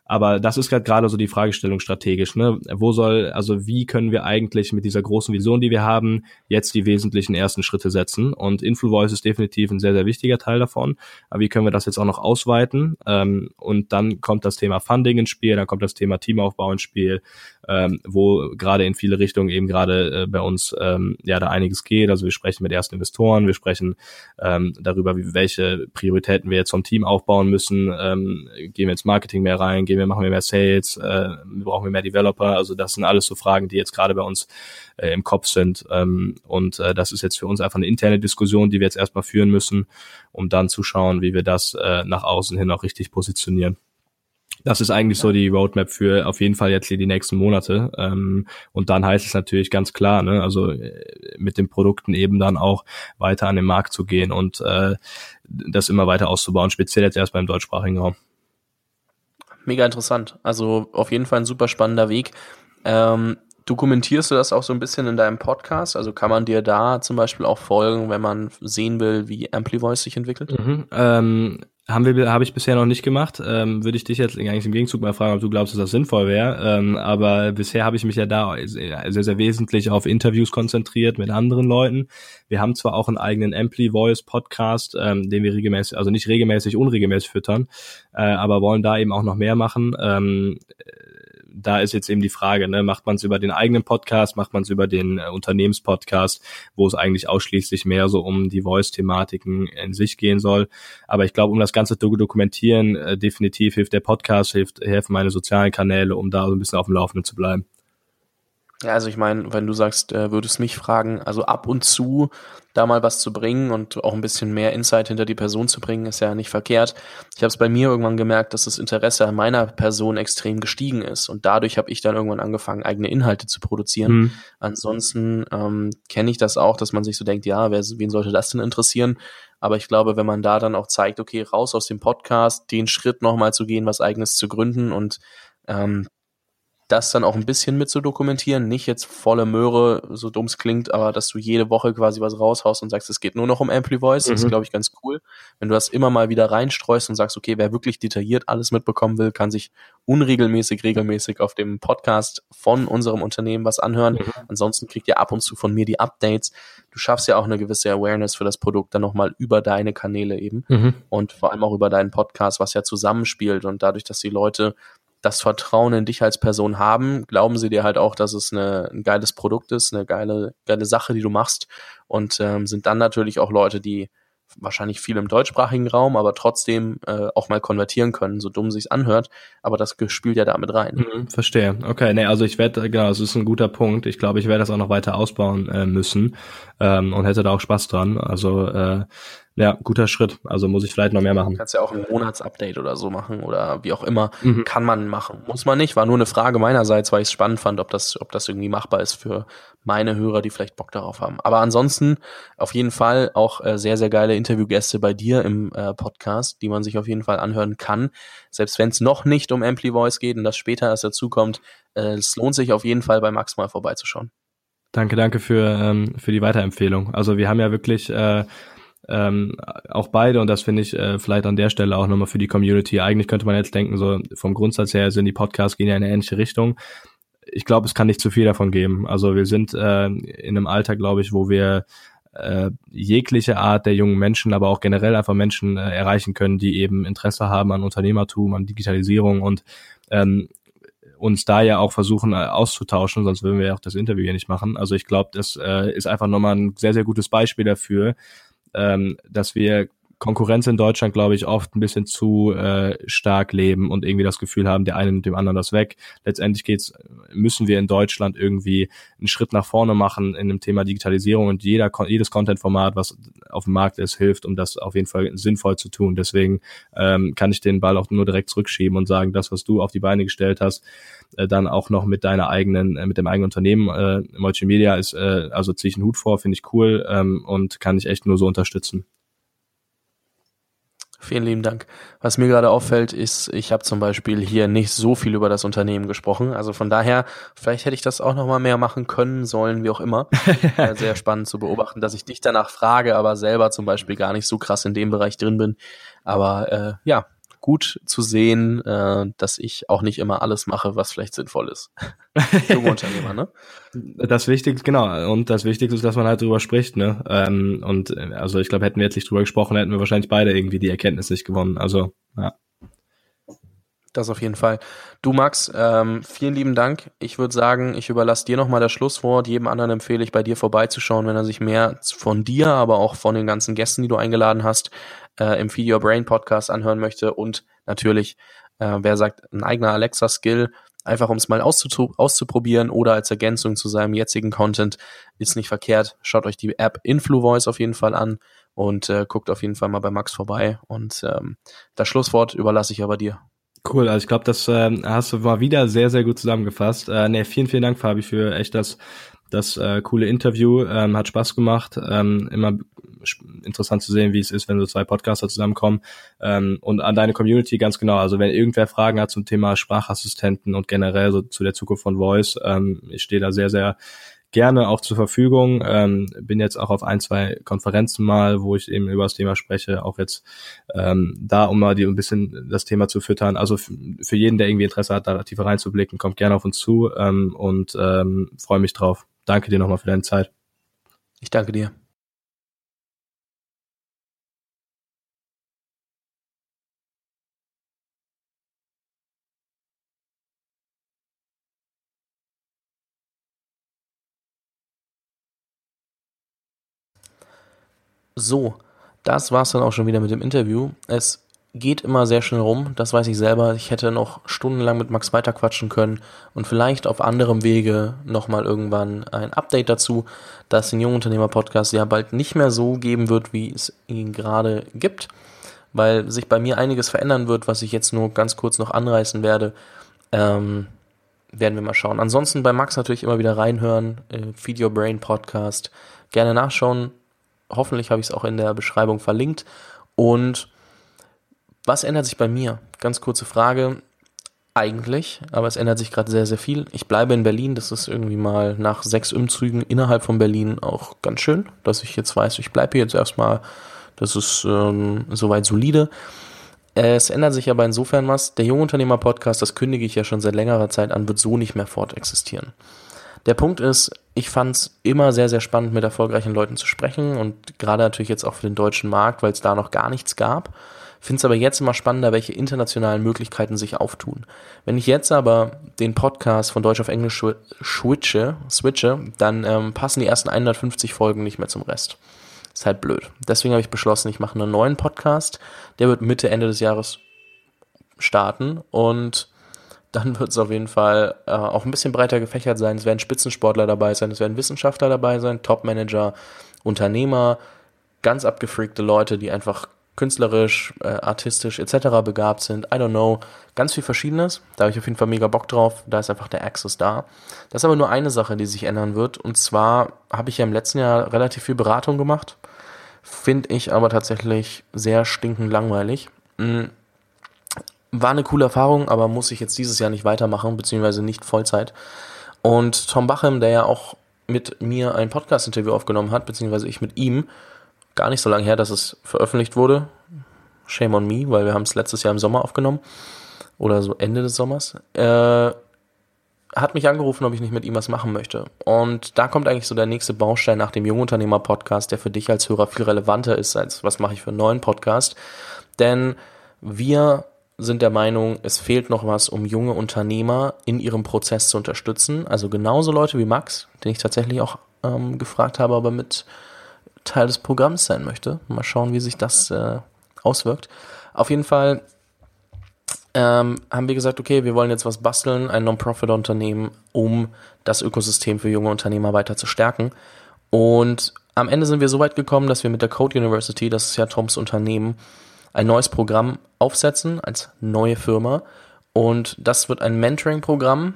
aber das ist halt gerade so die Fragestellung strategisch. Ne? Wo soll, also wie können wir eigentlich mit dieser großen Vision, die wir haben, jetzt die wesentlichen ersten Schritte setzen? Und InfluVoice ist definitiv ein sehr, sehr wichtiger Teil davon. Aber wie können wir das jetzt auch noch ausweiten? Ähm, und dann kommt das Thema Funding ins Spiel, dann kommt das Thema Teamaufbau ins Spiel. Ähm, wo gerade in viele Richtungen eben gerade äh, bei uns ähm, ja da einiges geht. Also wir sprechen mit ersten Investoren, wir sprechen ähm, darüber, wie, welche Prioritäten wir jetzt vom Team aufbauen müssen. Ähm, gehen wir ins Marketing mehr rein, gehen wir, machen wir mehr Sales, äh, brauchen wir mehr Developer. Also das sind alles so Fragen, die jetzt gerade bei uns äh, im Kopf sind. Ähm, und äh, das ist jetzt für uns einfach eine interne Diskussion, die wir jetzt erstmal führen müssen, um dann zu schauen, wie wir das äh, nach außen hin auch richtig positionieren. Das ist eigentlich so die Roadmap für auf jeden Fall jetzt hier die nächsten Monate. Ähm, und dann heißt es natürlich ganz klar, ne, also äh, mit den Produkten eben dann auch weiter an den Markt zu gehen und äh, das immer weiter auszubauen, speziell jetzt erst beim deutschsprachigen Raum. Mega interessant. Also auf jeden Fall ein super spannender Weg. Ähm, Dokumentierst du das auch so ein bisschen in deinem Podcast? Also kann man dir da zum Beispiel auch folgen, wenn man sehen will, wie AmpliVoice sich entwickelt? Mhm, ähm, haben wir, habe ich bisher noch nicht gemacht. Ähm, würde ich dich jetzt eigentlich im Gegenzug mal fragen, ob du glaubst, dass das sinnvoll wäre. Ähm, aber bisher habe ich mich ja da sehr, sehr wesentlich auf Interviews konzentriert mit anderen Leuten. Wir haben zwar auch einen eigenen Ampli Voice Podcast, ähm, den wir regelmäßig, also nicht regelmäßig, unregelmäßig füttern, äh, aber wollen da eben auch noch mehr machen. Ähm, da ist jetzt eben die Frage, ne, macht man es über den eigenen Podcast, macht man es über den äh, Unternehmenspodcast, wo es eigentlich ausschließlich mehr so um die Voice-Thematiken in sich gehen soll. Aber ich glaube, um das Ganze zu dokumentieren, äh, definitiv hilft der Podcast, hilft, helfen meine sozialen Kanäle, um da so ein bisschen auf dem Laufenden zu bleiben. Ja, also ich meine, wenn du sagst, äh, würdest mich fragen, also ab und zu da mal was zu bringen und auch ein bisschen mehr Insight hinter die Person zu bringen, ist ja nicht verkehrt. Ich habe es bei mir irgendwann gemerkt, dass das Interesse an meiner Person extrem gestiegen ist und dadurch habe ich dann irgendwann angefangen, eigene Inhalte zu produzieren. Mhm. Ansonsten ähm, kenne ich das auch, dass man sich so denkt, ja, wer, wen sollte das denn interessieren? Aber ich glaube, wenn man da dann auch zeigt, okay, raus aus dem Podcast, den Schritt nochmal zu gehen, was eigenes zu gründen und ähm, das dann auch ein bisschen mit zu dokumentieren, nicht jetzt volle Möhre, so dumm es klingt, aber dass du jede Woche quasi was raushaust und sagst, es geht nur noch um Ampli Voice, mhm. das ist, glaube ich, ganz cool. Wenn du das immer mal wieder reinstreust und sagst, okay, wer wirklich detailliert alles mitbekommen will, kann sich unregelmäßig, regelmäßig auf dem Podcast von unserem Unternehmen was anhören. Mhm. Ansonsten kriegt ihr ab und zu von mir die Updates. Du schaffst ja auch eine gewisse Awareness für das Produkt dann nochmal über deine Kanäle eben mhm. und vor allem auch über deinen Podcast, was ja zusammenspielt und dadurch, dass die Leute das Vertrauen in dich als Person haben, glauben sie dir halt auch, dass es eine, ein geiles Produkt ist, eine geile, geile Sache, die du machst und ähm, sind dann natürlich auch Leute, die wahrscheinlich viel im deutschsprachigen Raum, aber trotzdem äh, auch mal konvertieren können, so dumm sich's anhört. Aber das spielt ja damit rein. Mhm, verstehe. Okay, nee, also ich werde, genau, das ist ein guter Punkt. Ich glaube, ich werde das auch noch weiter ausbauen äh, müssen ähm, und hätte da auch Spaß dran. Also äh, ja, guter Schritt. Also muss ich vielleicht noch mehr machen. Du kannst ja auch ein Monatsupdate oder so machen oder wie auch immer. Mhm. Kann man machen. Muss man nicht. War nur eine Frage meinerseits, weil ich es spannend fand, ob das, ob das irgendwie machbar ist für meine Hörer, die vielleicht Bock darauf haben. Aber ansonsten auf jeden Fall auch äh, sehr, sehr geile Interviewgäste bei dir im äh, Podcast, die man sich auf jeden Fall anhören kann. Selbst wenn es noch nicht um Ampli Voice geht und das später erst dazukommt, äh, es lohnt sich auf jeden Fall bei Max mal vorbeizuschauen. Danke, danke für, ähm, für die Weiterempfehlung. Also wir haben ja wirklich äh, ähm, auch beide und das finde ich äh, vielleicht an der Stelle auch nochmal für die Community. Eigentlich könnte man jetzt denken, so vom Grundsatz her sind die Podcasts gehen ja in eine ähnliche Richtung. Ich glaube, es kann nicht zu viel davon geben. Also wir sind äh, in einem Alter, glaube ich, wo wir äh, jegliche Art der jungen Menschen, aber auch generell einfach Menschen äh, erreichen können, die eben Interesse haben an Unternehmertum, an Digitalisierung und ähm, uns da ja auch versuchen äh, auszutauschen, sonst würden wir ja auch das Interview hier nicht machen. Also ich glaube, das äh, ist einfach nochmal ein sehr, sehr gutes Beispiel dafür, ähm, dass wir Konkurrenz in Deutschland, glaube ich, oft ein bisschen zu äh, stark leben und irgendwie das Gefühl haben, der eine nimmt dem anderen das weg. Letztendlich geht's, müssen wir in Deutschland irgendwie einen Schritt nach vorne machen in dem Thema Digitalisierung und jeder, jedes Content-Format, was auf dem Markt ist, hilft, um das auf jeden Fall sinnvoll zu tun. Deswegen ähm, kann ich den Ball auch nur direkt zurückschieben und sagen, das, was du auf die Beine gestellt hast, äh, dann auch noch mit deiner eigenen, äh, mit dem eigenen Unternehmen, äh, Multimedia ist, äh, also ziehe ich einen Hut vor, finde ich cool ähm, und kann ich echt nur so unterstützen. Vielen lieben Dank. Was mir gerade auffällt, ist, ich habe zum Beispiel hier nicht so viel über das Unternehmen gesprochen. Also von daher, vielleicht hätte ich das auch nochmal mehr machen können, sollen, wie auch immer. Sehr spannend zu beobachten, dass ich dich danach frage, aber selber zum Beispiel gar nicht so krass in dem Bereich drin bin. Aber äh, ja, gut zu sehen, äh, dass ich auch nicht immer alles mache, was vielleicht sinnvoll ist. Junge Unternehmer, ne? Das Wichtigste, genau. Und das Wichtigste ist, dass man halt drüber spricht, ne? Ähm, und äh, also ich glaube, hätten wir jetzt nicht drüber gesprochen, hätten wir wahrscheinlich beide irgendwie die Erkenntnis nicht gewonnen. Also, ja. Das auf jeden Fall. Du Max, ähm, vielen lieben Dank. Ich würde sagen, ich überlasse dir nochmal das Schlusswort. Jedem anderen empfehle ich, bei dir vorbeizuschauen, wenn er sich mehr von dir, aber auch von den ganzen Gästen, die du eingeladen hast, äh, im Feed Your Brain Podcast anhören möchte. Und natürlich, äh, wer sagt, ein eigener Alexa-Skill, einfach um es mal auszuprobieren oder als Ergänzung zu seinem jetzigen Content, ist nicht verkehrt. Schaut euch die App InfluVoice auf jeden Fall an und äh, guckt auf jeden Fall mal bei Max vorbei. Und ähm, das Schlusswort überlasse ich aber dir. Cool, also ich glaube, das äh, hast du mal wieder sehr, sehr gut zusammengefasst. Äh, nee, vielen, vielen Dank, Fabi, für echt das, das äh, coole Interview. Ähm, hat Spaß gemacht. Ähm, immer interessant zu sehen, wie es ist, wenn so zwei Podcaster zusammenkommen. Ähm, und an deine Community ganz genau. Also wenn irgendwer Fragen hat zum Thema Sprachassistenten und generell so zu der Zukunft von Voice, ähm, ich stehe da sehr, sehr gerne auch zur Verfügung. Ähm, bin jetzt auch auf ein, zwei Konferenzen mal, wo ich eben über das Thema spreche, auch jetzt ähm, da, um mal die ein bisschen das Thema zu füttern. Also für jeden, der irgendwie Interesse hat, da tiefer reinzublicken, kommt gerne auf uns zu ähm, und ähm, freue mich drauf. Danke dir nochmal für deine Zeit. Ich danke dir. So, das war's dann auch schon wieder mit dem Interview. Es geht immer sehr schnell rum, das weiß ich selber. Ich hätte noch stundenlang mit Max weiterquatschen können und vielleicht auf anderem Wege nochmal irgendwann ein Update dazu, dass den Jungunternehmer-Podcast ja bald nicht mehr so geben wird, wie es ihn gerade gibt, weil sich bei mir einiges verändern wird, was ich jetzt nur ganz kurz noch anreißen werde. Ähm, werden wir mal schauen. Ansonsten bei Max natürlich immer wieder reinhören, äh, Feed Your Brain Podcast. Gerne nachschauen, hoffentlich habe ich es auch in der Beschreibung verlinkt. Und was ändert sich bei mir? Ganz kurze Frage. Eigentlich, aber es ändert sich gerade sehr, sehr viel. Ich bleibe in Berlin. Das ist irgendwie mal nach sechs Umzügen innerhalb von Berlin auch ganz schön, dass ich jetzt weiß, ich bleibe hier jetzt erstmal. Das ist ähm, soweit solide. Es ändert sich aber insofern was. Der Jungunternehmer Podcast, das kündige ich ja schon seit längerer Zeit an, wird so nicht mehr fortexistieren. Der Punkt ist, ich fand es immer sehr, sehr spannend, mit erfolgreichen Leuten zu sprechen und gerade natürlich jetzt auch für den deutschen Markt, weil es da noch gar nichts gab. Finde es aber jetzt immer spannender, welche internationalen Möglichkeiten sich auftun. Wenn ich jetzt aber den Podcast von Deutsch auf Englisch switche, switche dann ähm, passen die ersten 150 Folgen nicht mehr zum Rest. Ist halt blöd. Deswegen habe ich beschlossen, ich mache einen neuen Podcast. Der wird Mitte, Ende des Jahres starten und dann wird es auf jeden Fall äh, auch ein bisschen breiter gefächert sein. Es werden Spitzensportler dabei sein, es werden Wissenschaftler dabei sein, Topmanager, Unternehmer, ganz abgefreakte Leute, die einfach künstlerisch, äh, artistisch etc. begabt sind. I don't know. Ganz viel Verschiedenes. Da habe ich auf jeden Fall mega Bock drauf. Da ist einfach der Access da. Das ist aber nur eine Sache, die sich ändern wird. Und zwar habe ich ja im letzten Jahr relativ viel Beratung gemacht. Finde ich aber tatsächlich sehr stinkend langweilig. Mhm war eine coole Erfahrung, aber muss ich jetzt dieses Jahr nicht weitermachen, beziehungsweise nicht Vollzeit. Und Tom Bachem, der ja auch mit mir ein Podcast-Interview aufgenommen hat, beziehungsweise ich mit ihm, gar nicht so lange her, dass es veröffentlicht wurde. Shame on me, weil wir haben es letztes Jahr im Sommer aufgenommen. Oder so Ende des Sommers. Äh, hat mich angerufen, ob ich nicht mit ihm was machen möchte. Und da kommt eigentlich so der nächste Baustein nach dem Jungunternehmer-Podcast, der für dich als Hörer viel relevanter ist, als was mache ich für einen neuen Podcast. Denn wir sind der Meinung, es fehlt noch was, um junge Unternehmer in ihrem Prozess zu unterstützen. Also genauso Leute wie Max, den ich tatsächlich auch ähm, gefragt habe, aber mit Teil des Programms sein möchte. Mal schauen, wie sich das äh, auswirkt. Auf jeden Fall ähm, haben wir gesagt, okay, wir wollen jetzt was basteln, ein Non-Profit-Unternehmen, um das Ökosystem für junge Unternehmer weiter zu stärken. Und am Ende sind wir so weit gekommen, dass wir mit der Code University, das ist ja Toms Unternehmen, ein neues Programm aufsetzen als neue Firma. Und das wird ein Mentoring-Programm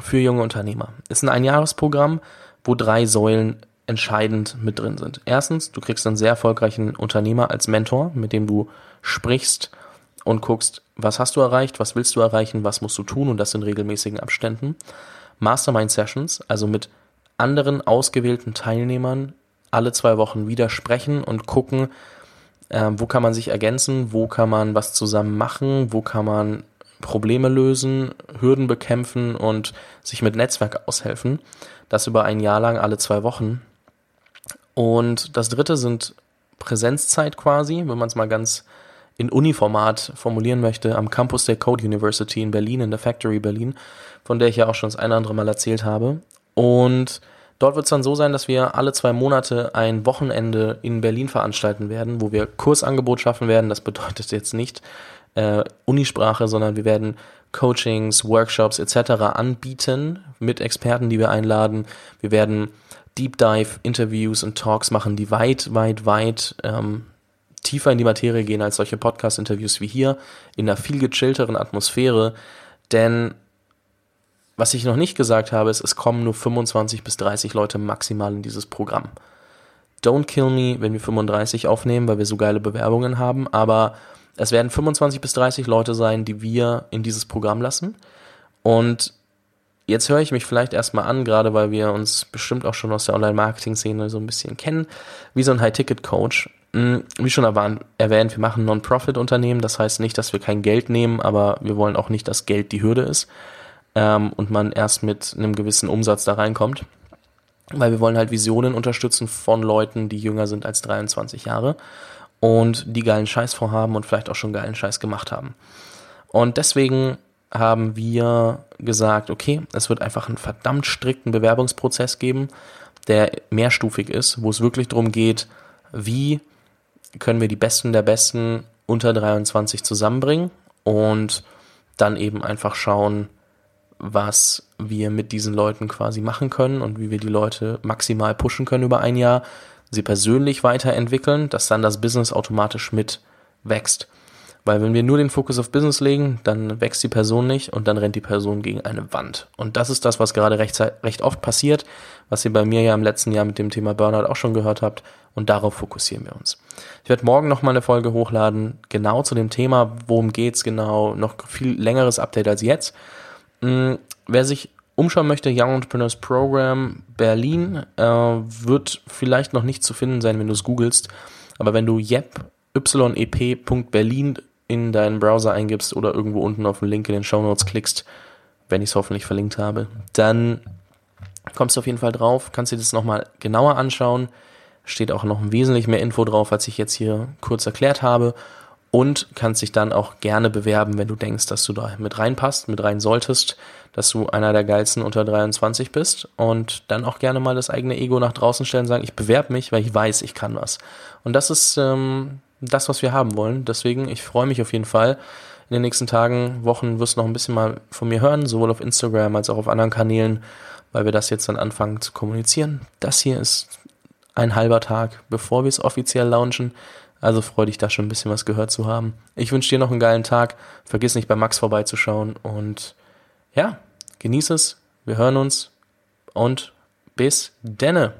für junge Unternehmer. Es ist ein Einjahresprogramm, wo drei Säulen entscheidend mit drin sind. Erstens, du kriegst einen sehr erfolgreichen Unternehmer als Mentor, mit dem du sprichst und guckst, was hast du erreicht, was willst du erreichen, was musst du tun und das in regelmäßigen Abständen. Mastermind Sessions, also mit anderen ausgewählten Teilnehmern alle zwei Wochen wieder sprechen und gucken, äh, wo kann man sich ergänzen, wo kann man was zusammen machen, wo kann man Probleme lösen, Hürden bekämpfen und sich mit Netzwerk aushelfen. Das über ein Jahr lang alle zwei Wochen. Und das dritte sind Präsenzzeit quasi, wenn man es mal ganz in Uniformat formulieren möchte, am Campus der Code University in Berlin, in der Factory Berlin, von der ich ja auch schon das eine oder andere Mal erzählt habe. Und dort wird es dann so sein, dass wir alle zwei Monate ein Wochenende in Berlin veranstalten werden, wo wir Kursangebot schaffen werden. Das bedeutet jetzt nicht äh, Unisprache, sondern wir werden Coachings, Workshops etc. anbieten mit Experten, die wir einladen. Wir werden Deep Dive Interviews und Talks machen, die weit, weit, weit ähm, tiefer in die Materie gehen als solche Podcast-Interviews wie hier, in einer viel gechillteren Atmosphäre. Denn was ich noch nicht gesagt habe, ist, es kommen nur 25 bis 30 Leute maximal in dieses Programm. Don't kill me, wenn wir 35 aufnehmen, weil wir so geile Bewerbungen haben, aber es werden 25 bis 30 Leute sein, die wir in dieses Programm lassen. Und jetzt höre ich mich vielleicht erstmal an, gerade weil wir uns bestimmt auch schon aus der Online-Marketing-Szene so ein bisschen kennen, wie so ein High-Ticket-Coach. Hm, wie schon erwähnt, wir machen Non-Profit-Unternehmen. Das heißt nicht, dass wir kein Geld nehmen, aber wir wollen auch nicht, dass Geld die Hürde ist ähm, und man erst mit einem gewissen Umsatz da reinkommt. Weil wir wollen halt Visionen unterstützen von Leuten, die jünger sind als 23 Jahre und die geilen Scheiß vorhaben und vielleicht auch schon geilen Scheiß gemacht haben. Und deswegen haben wir gesagt, okay, es wird einfach einen verdammt strikten Bewerbungsprozess geben, der mehrstufig ist, wo es wirklich darum geht, wie können wir die Besten der Besten unter 23 zusammenbringen und dann eben einfach schauen, was wir mit diesen Leuten quasi machen können und wie wir die Leute maximal pushen können über ein Jahr, sie persönlich weiterentwickeln, dass dann das Business automatisch mit wächst. Weil wenn wir nur den Fokus auf Business legen, dann wächst die Person nicht und dann rennt die Person gegen eine Wand. Und das ist das, was gerade recht, recht oft passiert, was ihr bei mir ja im letzten Jahr mit dem Thema Burnout auch schon gehört habt. Und darauf fokussieren wir uns. Ich werde morgen nochmal eine Folge hochladen, genau zu dem Thema, worum geht's genau, noch viel längeres Update als jetzt. Hm, wer sich umschauen möchte, Young Entrepreneurs Program Berlin äh, wird vielleicht noch nicht zu finden sein, wenn du es googelst. Aber wenn du yep, yep.berlin in deinen Browser eingibst oder irgendwo unten auf den Link in den Show Notes klickst, wenn ich es hoffentlich verlinkt habe, dann kommst du auf jeden Fall drauf, kannst dir das nochmal genauer anschauen. Steht auch noch wesentlich mehr Info drauf, als ich jetzt hier kurz erklärt habe. Und kannst dich dann auch gerne bewerben, wenn du denkst, dass du da mit reinpasst, mit rein solltest, dass du einer der geilsten unter 23 bist und dann auch gerne mal das eigene Ego nach draußen stellen und sagen, ich bewerbe mich, weil ich weiß, ich kann was. Und das ist ähm, das, was wir haben wollen. Deswegen, ich freue mich auf jeden Fall. In den nächsten Tagen, Wochen wirst du noch ein bisschen mal von mir hören, sowohl auf Instagram als auch auf anderen Kanälen, weil wir das jetzt dann anfangen zu kommunizieren. Das hier ist ein halber Tag, bevor wir es offiziell launchen. Also freu dich da schon ein bisschen was gehört zu haben. Ich wünsche dir noch einen geilen Tag. Vergiss nicht bei Max vorbeizuschauen und ja, genieß es. Wir hören uns und bis denne.